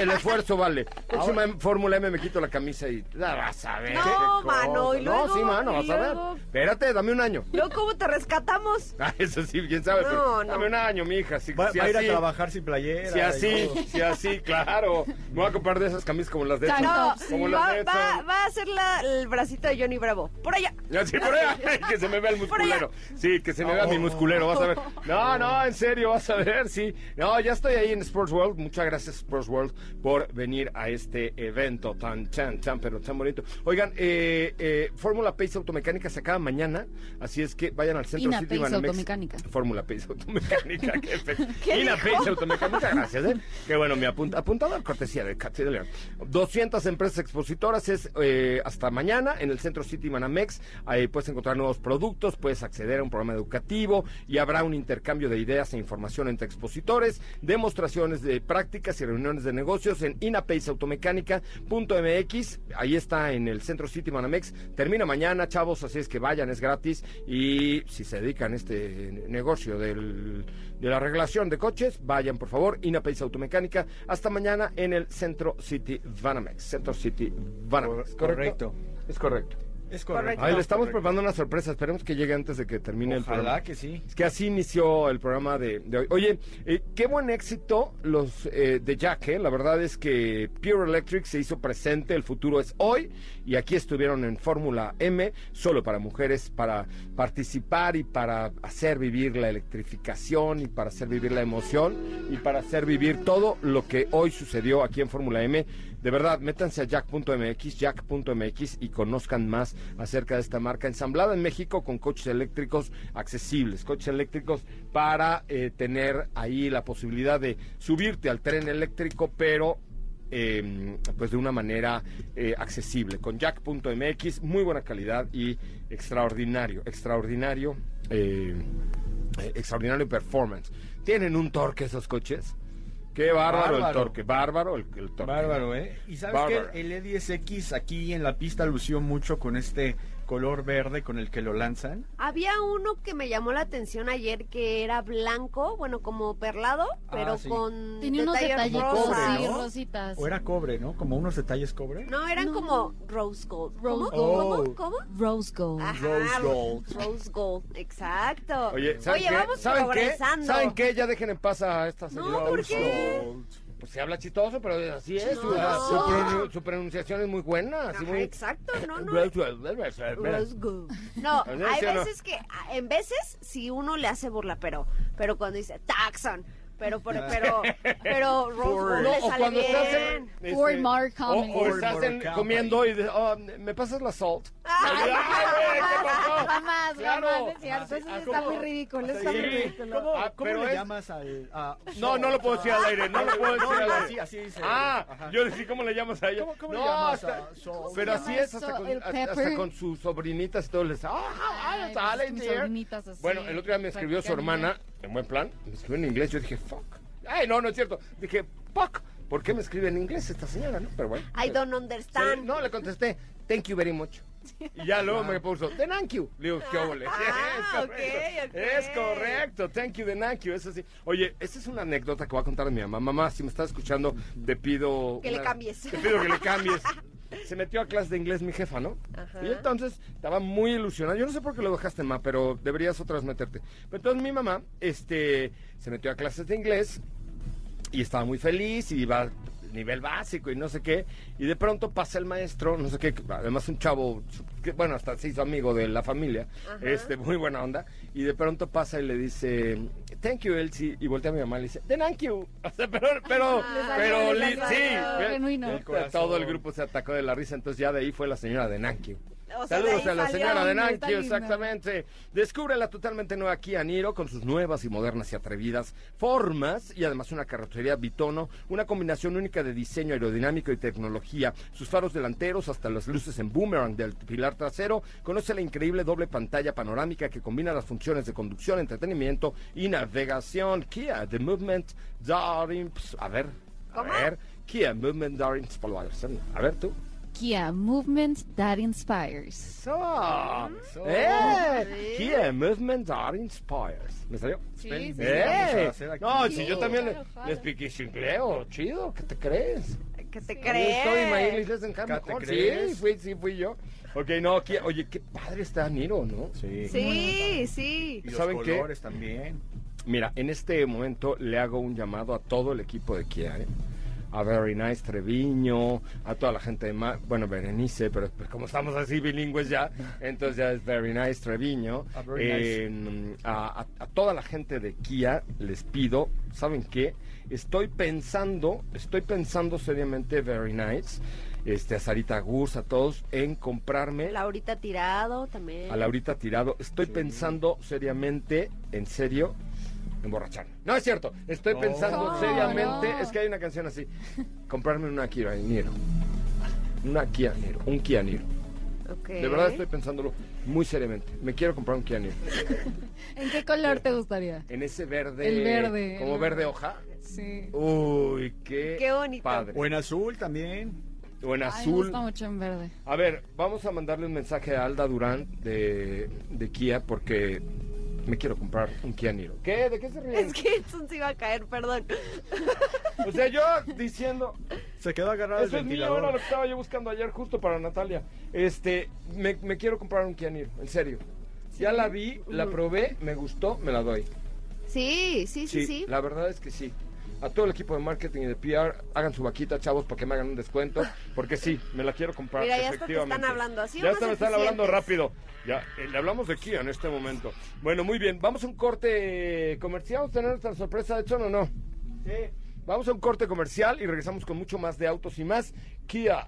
Speaker 2: el esfuerzo vale. Próxima Fórmula M me quito la camisa y la vas a ver.
Speaker 3: No,
Speaker 2: qué
Speaker 3: mano, y
Speaker 2: No,
Speaker 3: luego,
Speaker 2: sí, mano,
Speaker 3: y
Speaker 2: vas a ver. Espérate, dame un año.
Speaker 3: Luego, ¿cómo te rescatamos? [LAUGHS]
Speaker 2: Ah, eso sí, quién sabe,
Speaker 3: No,
Speaker 2: pero
Speaker 3: no.
Speaker 2: dame un año, mija. Si,
Speaker 5: Va,
Speaker 2: si
Speaker 5: va a ir a
Speaker 2: así-
Speaker 5: trabajar sin playera.
Speaker 2: Si
Speaker 5: y
Speaker 2: así,
Speaker 5: todo.
Speaker 2: si así, claro. Me voy a comprar de esas camisas como las de Edson.
Speaker 3: No,
Speaker 4: tops,
Speaker 2: Como
Speaker 3: va,
Speaker 2: las de
Speaker 3: va,
Speaker 2: Edson.
Speaker 3: va a hacer la- el bracito de Johnny Bravo. Por allá. [LAUGHS]
Speaker 2: Así por allá, [LAUGHS] que se me vea el
Speaker 3: Por allá.
Speaker 2: musculero. Sí, que se me vea mi
Speaker 5: Oh.
Speaker 2: musculero, vas a ver. No, no, en serio, vas a ver, sí. No, ya estoy ahí en Sports World. Muchas gracias, Sports World.
Speaker 8: Por venir a este evento tan, tan, tan, pero tan bonito. Oigan, eh, eh, Fórmula Pace Automecánica se acaba mañana, así es que vayan al centro
Speaker 4: Ina
Speaker 8: City
Speaker 4: Pace. Automecánica.
Speaker 8: Fórmula Pace Automecánica. [LAUGHS] qué fe-
Speaker 3: ¿Qué
Speaker 8: Ina
Speaker 3: dijo?
Speaker 8: Pace Automecánica, gracias, ¿eh? Qué bueno, mi apunta, apuntador cortesía de Katy de León. 200 empresas expositoras es eh, hasta mañana en el centro City Banamex. Ahí puedes encontrar nuevos productos, puedes acceder a un programa educativo y habrá un intercambio de ideas e información entre expositores, demostraciones de prácticas y reuniones de negocios en inapaceautomecánica.mx. Ahí está en el centro City Banamex. Termina mañana, chavos, así es que vayan, es gratis. Y si se dedican a este negocio del, de la reglación de coches, vayan por favor, Inapace Automecánica. Hasta mañana en el centro City Banamex. Centro City Banamex.
Speaker 5: Cor- correcto.
Speaker 8: Es correcto.
Speaker 5: Es correcto.
Speaker 8: Ahí le estamos
Speaker 5: Correcto.
Speaker 8: preparando una sorpresa. Esperemos que llegue antes de que termine el programa.
Speaker 5: Ojalá que sí.
Speaker 8: Es que así inició el programa de, de hoy. Oye, eh, qué buen éxito los eh, de Jack, ¿eh? La verdad es que Pure Electric se hizo presente, el futuro es hoy, y aquí estuvieron en Fórmula M, solo para mujeres, para participar y para hacer vivir la electrificación y para hacer vivir la emoción y para hacer vivir todo lo que hoy sucedió aquí en Fórmula M. De verdad, métanse a jack.mx, jack.mx y conozcan más acerca de esta marca ensamblada en México con coches eléctricos accesibles, coches eléctricos para eh, tener ahí la posibilidad de subirte al tren eléctrico, pero eh, pues de una manera eh, accesible. Con jack.mx, muy buena calidad y extraordinario, extraordinario, eh, extraordinario performance. Tienen un torque esos coches. Qué bárbaro, el torque, bárbaro el, el torque.
Speaker 5: Bárbaro, ¿eh? Y sabes que el E10X aquí en la pista lució mucho con este color verde con el que lo lanzan.
Speaker 3: Había uno que me llamó la atención ayer que era blanco, bueno, como perlado, pero
Speaker 5: Ah, sí.
Speaker 3: con
Speaker 4: Tenía unos
Speaker 3: detalles
Speaker 4: detallitos
Speaker 3: rosa.
Speaker 5: ¿no?
Speaker 4: rositas.
Speaker 5: O era cobre, ¿no? Como unos detalles cobre.
Speaker 3: No, eran
Speaker 4: No.
Speaker 3: como rose gold.
Speaker 4: Rose
Speaker 3: ¿Cómo?
Speaker 5: gold.
Speaker 3: ¿Cómo? ¿Cómo?
Speaker 4: Rose gold.
Speaker 3: Ajá,
Speaker 5: Rose gold.
Speaker 3: Rose gold, exacto.
Speaker 8: Oye, ¿saben qué?
Speaker 3: vamos
Speaker 8: ¿Saben qué?
Speaker 3: progresando.
Speaker 8: ¿Saben qué? Ya dejen en paz a esta
Speaker 3: No,
Speaker 8: señora.
Speaker 3: ¿por
Speaker 8: Rose
Speaker 3: qué?
Speaker 8: Gold. Pues se habla chistoso, pero así es. Su,
Speaker 3: No.
Speaker 8: su pronun- su pronunciación es muy buena. Así
Speaker 3: Ajá,
Speaker 8: muy...
Speaker 3: exacto, no, no. No,
Speaker 8: ¿Sí
Speaker 3: hay veces que, en veces, si uno le hace burla, pero, pero cuando dice Taxon, pero, por- pero, pero [LAUGHS] Rose
Speaker 8: No,
Speaker 3: le
Speaker 8: o cuando estás
Speaker 3: bien.
Speaker 8: en,
Speaker 4: Ford
Speaker 8: este,
Speaker 4: Mark
Speaker 8: o, estás en-
Speaker 5: Mark
Speaker 8: comiendo y dices, oh, ¿me pasas la salt? [LAUGHS] Ay, güey, ¿qué pasó?
Speaker 4: Jamás,
Speaker 8: Claro.
Speaker 4: jamás, es cierto.
Speaker 8: Así-
Speaker 4: Eso
Speaker 8: ah,
Speaker 4: está muy ridículo,
Speaker 8: Sí.
Speaker 4: está muy ridículo.
Speaker 5: ¿Cómo,
Speaker 8: Ah,
Speaker 5: cómo
Speaker 8: pero
Speaker 5: le
Speaker 8: es-
Speaker 5: llamas al...? a-
Speaker 8: No, no lo puedo decir al aire, no lo puedo decir al
Speaker 5: así,
Speaker 8: aire.
Speaker 5: así dice.
Speaker 8: Ah,
Speaker 5: Ajá.
Speaker 8: yo decía, ¿cómo le llamas a ella?
Speaker 5: ¿Cómo- cómo le
Speaker 8: no,
Speaker 5: llamas
Speaker 8: hasta-
Speaker 5: a Sol?
Speaker 8: pero
Speaker 4: ¿Cómo se
Speaker 8: así es, hasta con,
Speaker 4: ¿El
Speaker 8: hasta- con sus sobrinitas y todo les... ¡Ah, ah,
Speaker 4: así,
Speaker 8: Bueno, el otro día me escribió su hermana, en buen plan, me escribió en inglés, yo dije, fuck. Ay, no, no es cierto. Dije, fuck. ¿Por qué me escribe en inglés esta señora, no? Pero bueno.
Speaker 3: I don't
Speaker 8: Sí,
Speaker 3: understand.
Speaker 8: No, le contesté, thank you very much. Y ya luego me puso, thank you. Le digo, qué óvole.
Speaker 3: Ah,
Speaker 8: es correcto.
Speaker 3: ok, ok.
Speaker 8: Es correcto, thank you, thank you, eso sí. Oye, esta es una anécdota que voy a contar de mi mamá. Mamá, si me estás escuchando, te pido...
Speaker 3: Que le cambies.
Speaker 8: Te pido que le cambies. [LAUGHS] Se metió a clase de inglés mi jefa, ¿no?
Speaker 3: Ajá.
Speaker 8: Y entonces estaba muy ilusionada. Yo no sé por qué lo dejaste, ma, pero deberías otra vez meterte. Pero entonces mi mamá, este, se metió a clases de inglés y estaba muy feliz y iba nivel básico y no sé qué. Y de pronto pasa el maestro, no sé qué, además un chavo, que, bueno, hasta se hizo amigo de la familia,
Speaker 3: Ajá.
Speaker 8: este, muy buena onda. Y de pronto pasa y le dice, thank you, Elsie. Y voltea a mi mamá y le dice, thank you. [LAUGHS] O sea, pero, pero,
Speaker 3: Le salió,
Speaker 8: pero,
Speaker 3: le
Speaker 8: li-
Speaker 3: salió.
Speaker 8: sí.
Speaker 4: Genuino.
Speaker 8: el. Todo el grupo se atacó de la risa, entonces ya de ahí fue la señora de Nankio.
Speaker 3: O sea, de
Speaker 8: Saludos a la señora de Nankio, exactamente. Descubre la totalmente nueva Kia Niro con sus nuevas y modernas y atrevidas formas y además una carrocería bitono, una combinación única de diseño aerodinámico y tecnología. Sus faros delanteros hasta las luces en boomerang del pilar trasero. Conoce la increíble doble pantalla panorámica que combina las funciones de conducción, entretenimiento y navegación. Kia, The Movement ins- A ver, a
Speaker 3: ¿Cómo?
Speaker 8: ver. Kia, Movement inspires. A ver tú.
Speaker 4: Kia, movement that inspires.
Speaker 8: So,
Speaker 5: Eso.
Speaker 8: ¡Eh! Kia Movement That Inspires. ¿Me salió?
Speaker 4: Sí, sí.
Speaker 8: ¡Eh!
Speaker 5: aquí.
Speaker 8: No, si yo
Speaker 4: Sí,
Speaker 8: también
Speaker 4: claro,
Speaker 8: le-
Speaker 4: claro.
Speaker 8: les piqué inglés, chido, ¿qué te crees?
Speaker 3: ¿Qué te
Speaker 8: Yo Estoy
Speaker 3: crees?
Speaker 8: cam
Speaker 5: ¿Qué te
Speaker 8: mejor. Sí,
Speaker 5: crees?
Speaker 8: fui, sí, fui yo. Ok, no, Kia- oye, qué padre está Niro, ¿no?
Speaker 5: Sí.
Speaker 3: Sí, sí.
Speaker 5: Y los
Speaker 8: ¿Saben qué?
Speaker 5: colores también.
Speaker 8: Mira, en este momento le hago un llamado a todo el equipo de Kia, ¿eh? A Very Nice Treviño, a toda la gente de, Ma- bueno, Berenice, pero pues, como estamos así bilingües ya, entonces ya es Very Nice Treviño.
Speaker 5: A Very Nice.
Speaker 8: Eh, a, a- a toda la gente de Kia les pido, ¿saben qué? Estoy pensando, estoy pensando seriamente, Very Nice, este, a Sarita Gurs, a todos, en comprarme
Speaker 3: Laurita Tirado también.
Speaker 8: a Laurita Tirado. Estoy pensando seriamente, en serio, emborracharme. No es cierto, estoy pensando
Speaker 4: No,
Speaker 8: seriamente,
Speaker 4: no.
Speaker 8: es que hay una canción así, comprarme una Kia Niro. Una Kia Niro, un Kia Niro.
Speaker 3: Ok.
Speaker 8: De verdad estoy pensándolo muy seriamente. Me quiero comprar un Kia Niro. [LAUGHS]
Speaker 4: ¿En qué color te gustaría?
Speaker 8: En ese verde,
Speaker 4: El verde,
Speaker 8: como
Speaker 4: el
Speaker 8: verde
Speaker 4: verde.
Speaker 8: hoja.
Speaker 4: Sí.
Speaker 8: Uy, qué,
Speaker 3: Qué bonito.
Speaker 8: padre.
Speaker 5: O en azul también.
Speaker 8: O en
Speaker 4: Ay, me
Speaker 8: azul.
Speaker 4: gusta mucho en verde.
Speaker 8: A ver, vamos a mandarle un mensaje a Alda Durán de, de Kia porque me quiero comprar un Kia Niro. ¿Qué? ¿De qué se ríen?
Speaker 3: Es que Edson se iba a caer, perdón.
Speaker 8: O sea, yo diciendo,
Speaker 5: Se quedó agarrado
Speaker 8: eso
Speaker 5: el
Speaker 8: es mío,
Speaker 5: ventilador.
Speaker 8: era lo que estaba yo buscando ayer justo para Natalia. Este, me, me quiero comprar un Kia Niro, en serio. Ya la vi, la probé, me gustó, me la doy.
Speaker 3: Sí, sí, sí, sí.
Speaker 8: la verdad es que sí. A todo el equipo de marketing y de PR, hagan su vaquita, chavos, para que me hagan un descuento. Porque sí, me la quiero comprar.
Speaker 3: Mira, ya
Speaker 8: efectivamente.
Speaker 3: están hablando así,
Speaker 8: Ya me están hablando rápido. Ya, eh, le hablamos de Kia en este momento. Bueno, muy bien. ¿Vamos a un corte comercial? ¿Vamos a tener nuestra sorpresa de hecho o no? Sí. Vamos a un corte comercial y regresamos con mucho más de autos y más. Kia.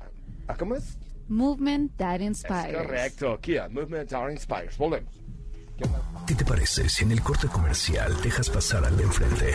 Speaker 8: ¿Ah, ¿Cómo es?
Speaker 4: Movement that
Speaker 8: Es
Speaker 4: inspires.
Speaker 8: correcto. Kia. Movement That Inspires. Volvemos. ¿Qué
Speaker 1: te parece si en el corte comercial dejas pasar al de enfrente?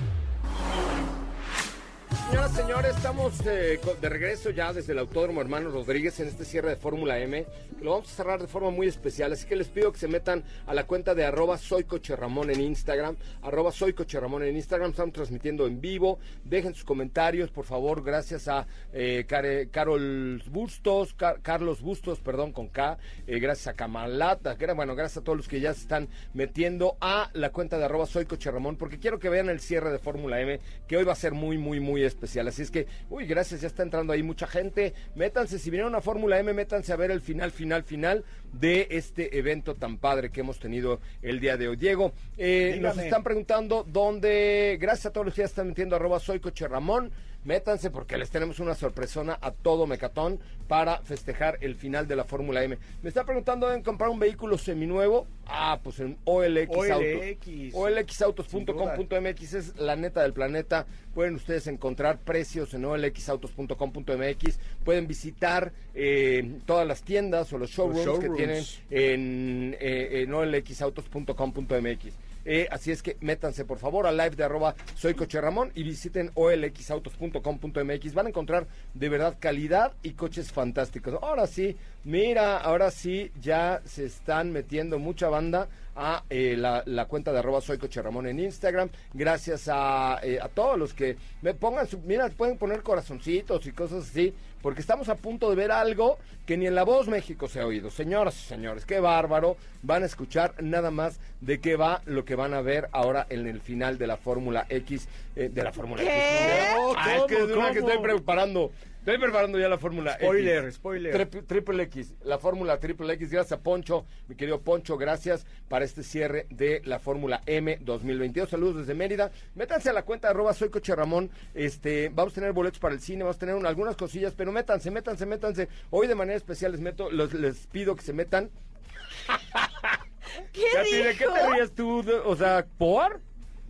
Speaker 8: Señoras, señores, estamos eh, de regreso ya desde el Autódromo Hermano Rodríguez en este cierre de Fórmula M. Lo vamos a cerrar de forma muy especial, así que les pido que se metan a la cuenta de arroba soy Coche Ramón en Instagram, arroba soy Coche Ramón en Instagram, estamos transmitiendo en vivo, dejen sus comentarios, por favor, gracias a eh, Carol Bustos, Car- Carlos Bustos, perdón, con K, eh, gracias a Camalata, bueno, gracias a todos los que ya se están metiendo a la cuenta de arroba soy Coche Ramón, porque quiero que vean el cierre de Fórmula M, que hoy va a ser muy, muy, muy especial. Así es que, uy, gracias, ya está entrando ahí mucha gente. Métanse, si vinieron a Fórmula M, métanse a ver el final, final, final de este evento tan padre que hemos tenido el día de hoy. Diego, eh, nos están preguntando dónde, gracias a todos los que ya están metiendo arroba soy Coche Ramón. Métanse porque les tenemos una sorpresona a todo Mecatón para festejar el final de la Fórmula M. Me está preguntando, ¿deben comprar un vehículo seminuevo? Ah, pues en OLX,
Speaker 5: OLX,
Speaker 8: Autos. OLXautos.com.mx es la neta del planeta. Pueden ustedes encontrar precios en OLXautos.com.mx. Pueden visitar eh, todas las tiendas o los showrooms, que
Speaker 5: showrooms.
Speaker 8: tienen en, eh, en OLXautos.com.mx. Eh, así es que métanse por favor al live de arroba soy coche Ramón y visiten olxautos.com.mx. Van a encontrar de verdad calidad y coches fantásticos. Ahora sí, mira, ahora sí ya se están metiendo mucha banda a eh, la, la cuenta de arroba soy coche Ramón en Instagram. Gracias a, eh, a todos los que me pongan su, mira, pueden poner corazoncitos y cosas así, porque estamos a punto de ver algo que ni en La Voz México se ha oído. Señoras y señores, qué bárbaro. Van a escuchar nada más de qué va lo que van a ver ahora en el final de la Fórmula X, eh, de la Fórmula. X.
Speaker 5: No,
Speaker 8: Ah, es que es
Speaker 5: ¿cómo,
Speaker 8: una que
Speaker 5: cómo?
Speaker 8: estoy preparando. Estoy preparando ya la Fórmula X.
Speaker 5: Spoiler, spoiler.
Speaker 8: Trip- triple X, la Fórmula Triple X. Gracias a Poncho, mi querido Poncho, gracias para este cierre de la Fórmula M 2022. Saludos desde Mérida. Métanse a la cuenta arroba soy coche Ramón. Este, vamos a tener boletos para el cine, vamos a tener un- algunas cosillas, pero métanse, métanse, métanse. Hoy de manera especial les meto, los- les pido que se metan. [LAUGHS]
Speaker 3: ¿Qué
Speaker 8: ¿De qué te ríes tú? O sea, ¿por?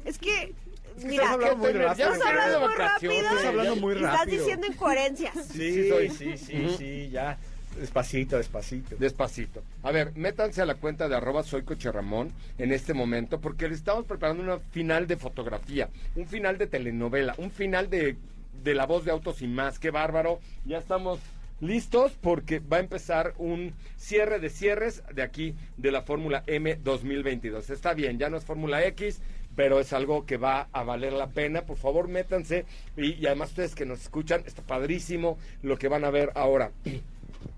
Speaker 3: Es que mira,
Speaker 5: estás hablando muy rápido.
Speaker 3: estás hablando muy
Speaker 8: vacaciones,
Speaker 3: rápido.
Speaker 5: Estás hablando muy
Speaker 3: y estás
Speaker 5: rápido.
Speaker 3: diciendo incoherencias.
Speaker 5: Sí,
Speaker 8: Sí soy.
Speaker 5: sí, sí, sí, ya. Despacito, despacito.
Speaker 8: Despacito. A ver, métanse a la cuenta de arroba soy Coche Ramón en este momento porque le estamos preparando una final de fotografía, un final de telenovela, un final de, de la voz de autos y más. Qué bárbaro. Ya estamos listos porque va a empezar un cierre de cierres de aquí de la Fórmula M 2022. Está bien, ya no es Fórmula X, pero es algo que va a valer la pena. Por favor, métanse y, además ustedes que nos escuchan, está padrísimo lo que van a ver ahora. [CLEARS THROAT]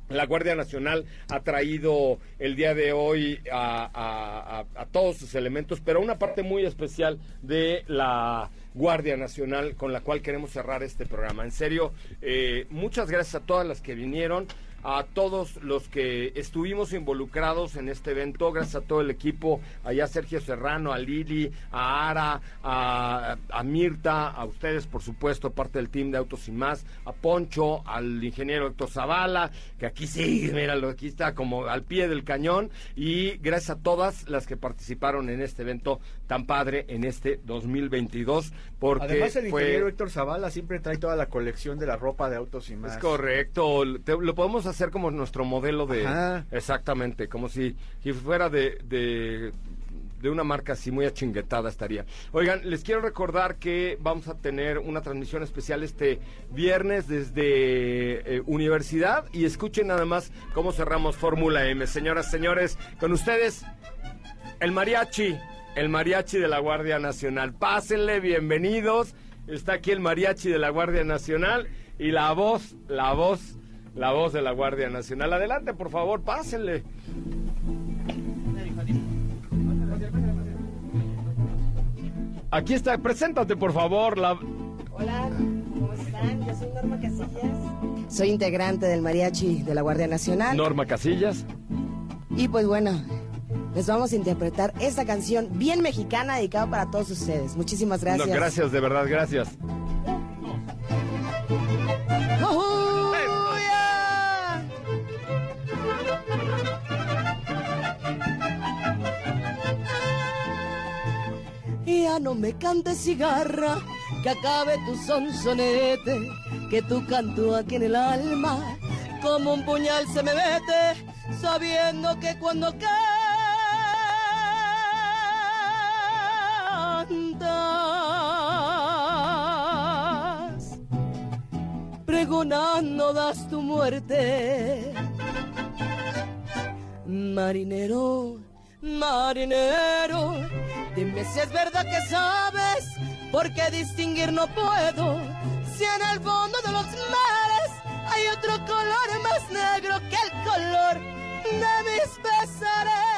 Speaker 8: La Guardia Nacional ha traído el día de hoy a- a todos sus elementos, pero una parte muy especial de la Guardia Nacional con la cual queremos cerrar este programa. En serio, eh, muchas gracias a todas las que vinieron, a todos los que estuvimos involucrados en este evento, gracias a todo el equipo, allá Sergio Serrano, a Lili, a Ara, a, a Mirta, a ustedes, por supuesto, parte del team de Autos y Más, a Poncho, al ingeniero Héctor Zavala, que aquí sí, míralo, aquí está como al pie del cañón, y gracias a todas las que participaron en este evento tan padre en este 2022, porque
Speaker 5: Además, el
Speaker 8: fue-
Speaker 5: ingeniero Héctor Zavala siempre trae toda la colección de la ropa de autos y más.
Speaker 8: Es correcto, te- lo podemos hacer como nuestro modelo de...
Speaker 5: Ajá.
Speaker 8: Exactamente, como si, si fuera de, de, de una marca así muy achinguetada estaría. Oigan, les quiero recordar que vamos a tener una transmisión especial este viernes desde eh, Universidad y escuchen nada más cómo cerramos Fórmula M. Señoras, señores, con ustedes el mariachi, el mariachi de la Guardia Nacional. Pásenle, bienvenidos. Está aquí el mariachi de la Guardia Nacional y la voz, la voz, la voz de la Guardia Nacional. Adelante, por favor, pásenle. Aquí está, preséntate, por favor. La...
Speaker 9: Hola, ¿cómo están? Yo soy Norma Casillas. Soy integrante del mariachi de la Guardia Nacional.
Speaker 8: Norma Casillas.
Speaker 9: Y pues bueno, les vamos a interpretar esta canción bien mexicana dedicada para todos ustedes. Muchísimas gracias.
Speaker 8: No, gracias, de verdad, gracias.
Speaker 9: Ya no me cantes cigarra, que acabe tu sonsonete, que tu canto aquí en el alma, como un puñal se me mete, sabiendo que cuando cantas, pregonando das tu muerte. Marinero, marinero, dime si es verdad que sabes, porque distinguir no puedo, si en el fondo de los mares hay otro color más negro que el color de mis pesares.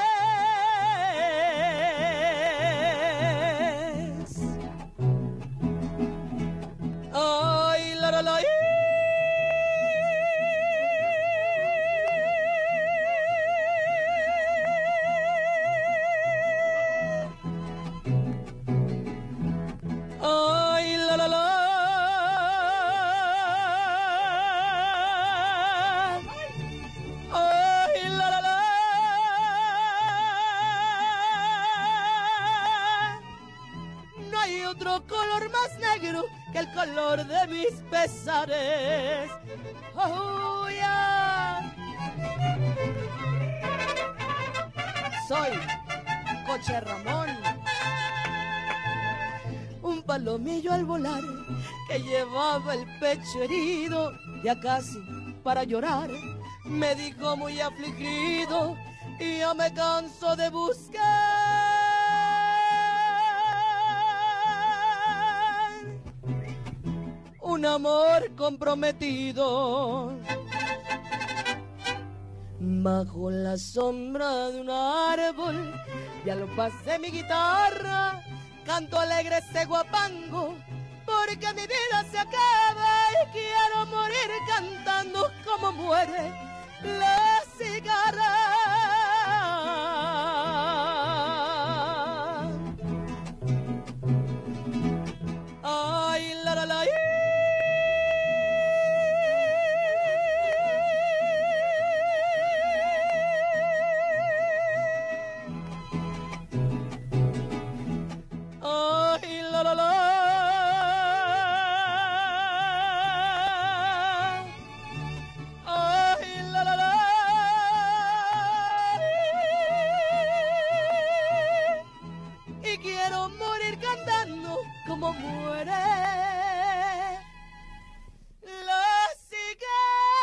Speaker 9: Color más negro que el color de mis pesares. Oh, yeah. Soy Coche Ramón un palomillo al volar que llevaba el pecho herido, ya casi para llorar. Me dijo muy afligido y ya me canso de buscar amor comprometido. Bajo la sombra de un árbol, ya lo pasé mi guitarra, canto alegre este guapango, porque mi vida se acaba y quiero morir cantando como muere la cigarra. Como muere la cigarra.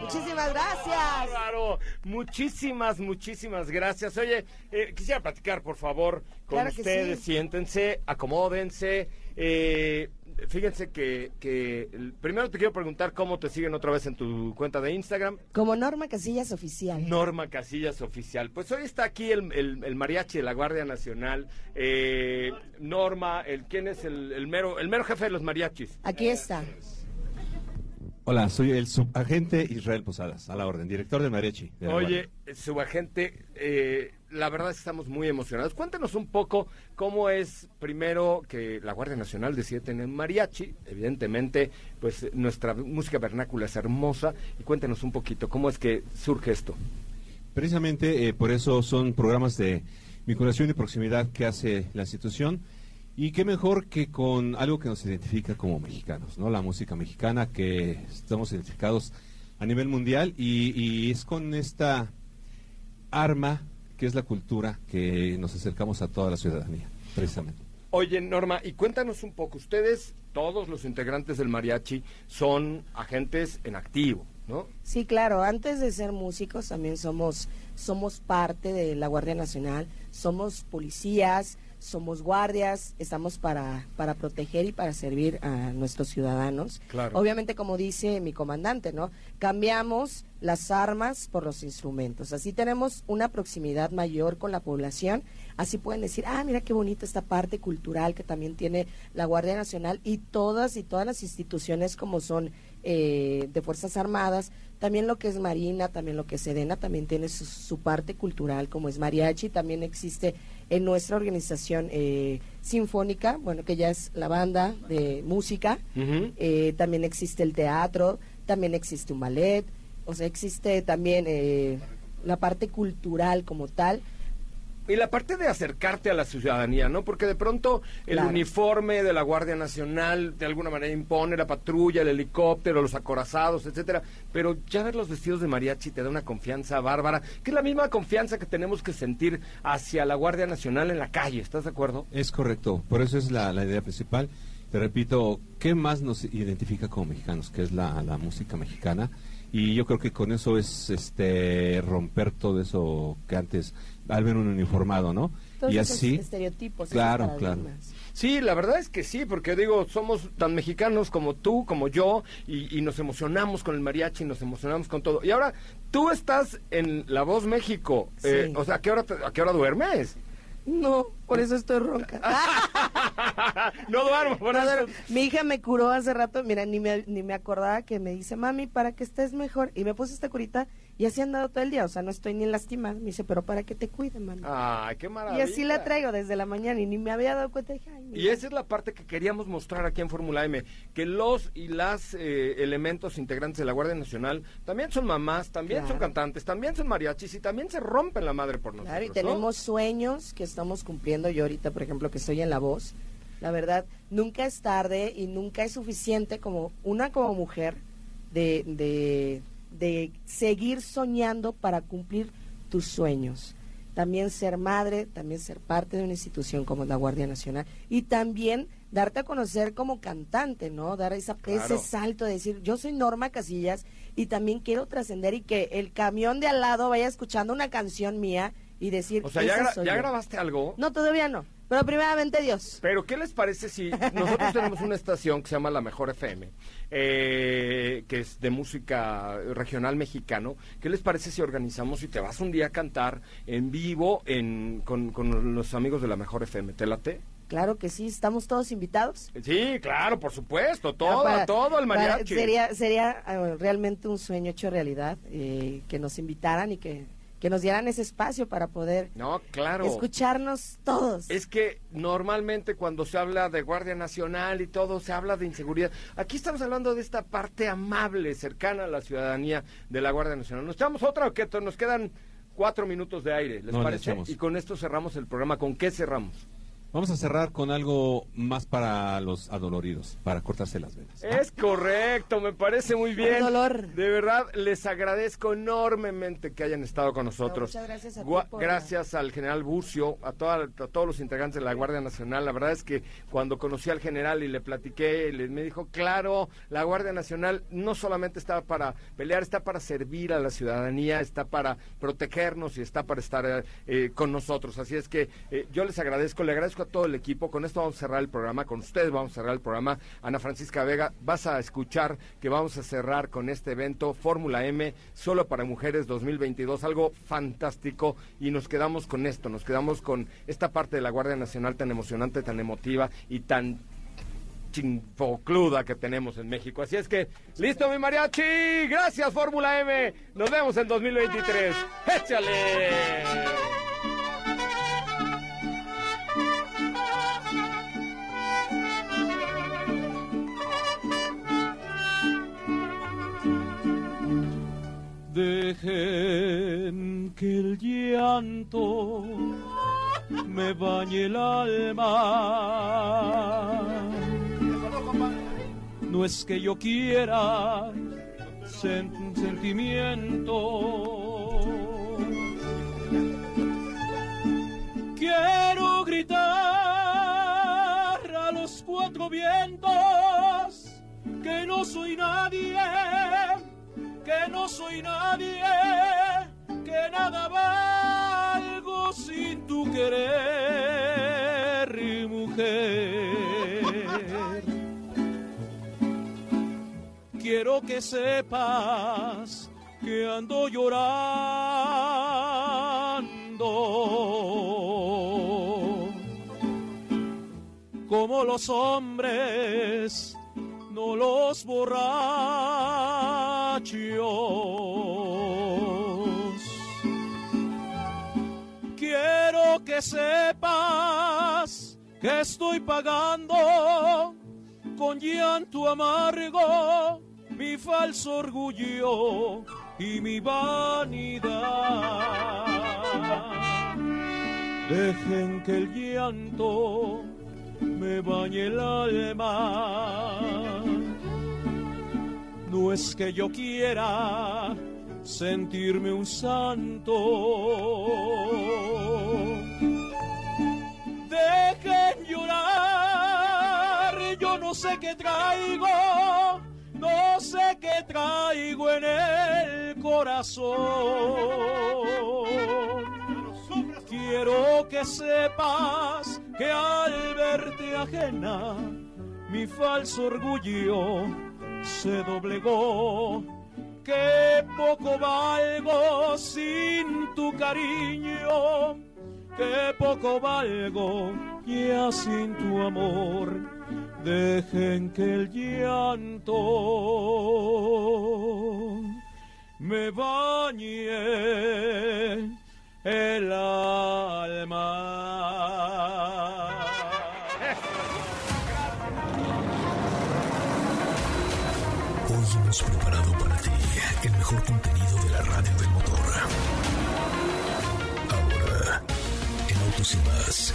Speaker 9: Muchísimas Muchísimas gracias.
Speaker 8: Bárbaro. Muchísimas, muchísimas gracias. Oye, eh, quisiera platicar, por favor, con
Speaker 9: Claro
Speaker 8: ustedes.
Speaker 9: sí.
Speaker 8: Siéntense, acomódense. Eh, fíjense que, que primero te quiero preguntar cómo te siguen otra vez en tu cuenta de Instagram.
Speaker 9: Como Norma Casillas Oficial.
Speaker 8: Norma Casillas Oficial. Pues hoy está aquí el, el- el mariachi de la Guardia Nacional. Eh, Norma, el, ¿quién es el, el mero, el mero jefe de los mariachis?
Speaker 9: Aquí está.
Speaker 10: Hola, soy el subagente Israel Posadas, a la orden, director de Mariachi. de
Speaker 8: Oye, subagente, eh, la verdad es que estamos muy emocionados. Cuéntanos un poco cómo es, primero, que la Guardia Nacional decide tener mariachi. Evidentemente, pues nuestra música vernácula es hermosa. Y cuéntanos un poquito, ¿cómo es que surge esto?
Speaker 10: Precisamente eh, por eso son programas de vinculación y proximidad que hace la institución. Y qué mejor que con algo que nos identifica como mexicanos, ¿no? La música mexicana, que estamos identificados a nivel mundial y, y es con esta arma que es la cultura que nos acercamos a toda la ciudadanía, precisamente.
Speaker 8: Oye, Norma, y cuéntanos un poco. Ustedes, todos los integrantes del mariachi, son agentes en activo, ¿no?
Speaker 9: Sí, claro, antes de ser músicos también somos, somos parte de la Guardia Nacional, somos policías, somos guardias, estamos para, para proteger y para servir a nuestros ciudadanos.
Speaker 8: Claro.
Speaker 9: Obviamente, como dice mi comandante, ¿no? Cambiamos las armas por los instrumentos. Así tenemos una proximidad mayor con la población. Así pueden decir, ah, mira qué bonita esta parte cultural que también tiene la Guardia Nacional y todas y todas las instituciones como son eh, de Fuerzas Armadas, también lo que es Marina, también lo que es Sedena, también tiene su, su parte cultural como es mariachi, también existe en nuestra organización eh, sinfónica, bueno, que ya es la banda de música, eh, también existe el teatro, también existe un ballet, o sea, existe también eh, la parte cultural como tal.
Speaker 8: Y la parte de acercarte a la ciudadanía, ¿no? Porque de pronto el
Speaker 9: Claro.
Speaker 8: uniforme de la Guardia Nacional de alguna manera impone la patrulla, el helicóptero, los acorazados, etcétera. Pero ya ver los vestidos de mariachi te da una confianza bárbara, que es la misma confianza que tenemos que sentir hacia la Guardia Nacional en la calle. ¿Estás de acuerdo?
Speaker 10: Es correcto, por eso es la, la idea principal. Te repito, ¿qué más nos identifica como mexicanos? Que es la, la música mexicana. Y yo creo que con eso es este romper todo eso que antes, al ver un uniformado, ¿no?
Speaker 9: Todos
Speaker 10: y
Speaker 9: esos
Speaker 10: así.
Speaker 9: estereotipos, esos
Speaker 10: Claro, claro.
Speaker 8: Sí, la verdad es que sí, porque digo, somos tan mexicanos como tú, como yo, y, y nos emocionamos con el mariachi, nos emocionamos con todo. Y ahora, tú estás en La Voz México. eh, o sea, ¿a qué, hora te- ¿a qué hora duermes?
Speaker 9: No, por eso estoy ronca. [LAUGHS]
Speaker 8: no duermo, por
Speaker 9: No
Speaker 8: eso.
Speaker 9: duermo. Mi hija me curó hace rato, mira, ni me, ni me acordaba que me dice, mami, para que estés mejor. Y me puse esta curita y así he andado todo el día, o sea, no estoy ni lastimada. Me dice, pero para que te cuide, mami.
Speaker 8: Ay, qué
Speaker 9: y
Speaker 8: maravilla.
Speaker 9: así la traigo desde la mañana y ni me había dado cuenta. Dije, ay, mira.
Speaker 8: Y esa es la parte que queríamos mostrar aquí en Fórmula M, que los y las eh, elementos integrantes de la Guardia Nacional también son mamás, también son cantantes, también son mariachis y también se rompen la madre por nosotros.
Speaker 9: Claro, y
Speaker 8: ¿no?
Speaker 9: tenemos sueños que estamos cumpliendo. Yo ahorita, por ejemplo, que estoy en La Voz, la verdad, nunca es tarde y nunca es suficiente como una como mujer de, de, de seguir soñando para cumplir tus sueños. También ser madre, también ser parte de una institución como la Guardia Nacional y también darte a conocer como cantante, ¿no? Dar esa,
Speaker 8: Claro.
Speaker 9: ese salto de decir, yo soy Norma Casillas y también quiero trascender y que el camión de al lado vaya escuchando una canción mía y decir,
Speaker 8: O sea, ¿ya,
Speaker 9: "Esa
Speaker 8: gra-
Speaker 9: soy
Speaker 8: ya
Speaker 9: yo".
Speaker 8: grabaste algo?
Speaker 9: No, todavía no, pero primeramente Dios.
Speaker 8: Pero ¿qué les parece si nosotros tenemos una estación que se llama La Mejor FM, eh, que es de música regional mexicano? ¿Qué les parece si organizamos y te vas un día a cantar en vivo en, con, con los amigos de La Mejor FM? ¿Te late?
Speaker 9: Claro que sí, estamos todos invitados.
Speaker 8: Sí, claro, por supuesto, todo,
Speaker 9: Para-
Speaker 8: todo el
Speaker 9: para-
Speaker 8: mariachi.
Speaker 9: sería sería eh, realmente un sueño hecho realidad, eh, que nos invitaran y que, que nos dieran ese espacio para poder
Speaker 8: No, claro.
Speaker 9: escucharnos todos.
Speaker 8: Es que normalmente cuando se habla de Guardia Nacional y todo, se habla de inseguridad. Aquí estamos hablando de esta parte amable, cercana a la ciudadanía de la Guardia Nacional. ¿Nos echamos otra o qué? Nos quedan cuatro minutos de aire, ¿les
Speaker 10: No,
Speaker 8: parece? Y con esto cerramos el programa. ¿Con qué cerramos?
Speaker 10: Vamos a cerrar con algo más para los adoloridos, para cortarse las venas.
Speaker 8: Es correcto, me parece muy bien.
Speaker 9: dolor.
Speaker 8: De verdad, les agradezco enormemente que hayan estado con nosotros.
Speaker 9: muchas gracias a ti por-
Speaker 8: Gracias al general Bucio, a, toda- a todos los integrantes de la Guardia Nacional. La verdad es que cuando conocí al general y le platiqué, le, me dijo, claro, la Guardia Nacional no solamente está para pelear, está para servir a la ciudadanía, está para protegernos y está para estar eh, con nosotros. Así es que eh, yo les agradezco, le agradezco a todo el equipo. Con esto vamos a cerrar el programa, con ustedes vamos a cerrar el programa. Ana Francisca Vega, vas a escuchar que vamos a cerrar con este evento Fórmula M solo para mujeres 2022, algo fantástico y nos quedamos con esto, nos quedamos con esta parte de la Guardia Nacional tan emocionante, tan emotiva y tan chinfocluda que tenemos en México. Así es que, listo mi mariachi, gracias Fórmula M, nos vemos en 2023. ¡Échale!
Speaker 11: Llanto me bañe el alma. No es que yo quiera sen- sentimiento. Quiero gritar a los cuatro vientos que no soy nadie que no soy nadie, que nada tu querer, mujer. Quiero que sepas que ando llorando como los hombres no los borrachos. Sepas que estoy pagando con llanto amargo mi falso orgullo y mi vanidad. Dejen que el llanto me bañe el alma. No es que yo quiera sentirme un santo. No sé qué traigo, no sé qué traigo en el corazón. Quiero que sepas que al verte ajena, mi falso orgullo se doblegó. Que poco valgo sin tu cariño, que poco valgo ya sin tu amor. Dejen que el llanto me bañe el alma.
Speaker 1: Hoy hemos preparado para ti el mejor contenido de la radio del motor. Ahora, en Autos y más,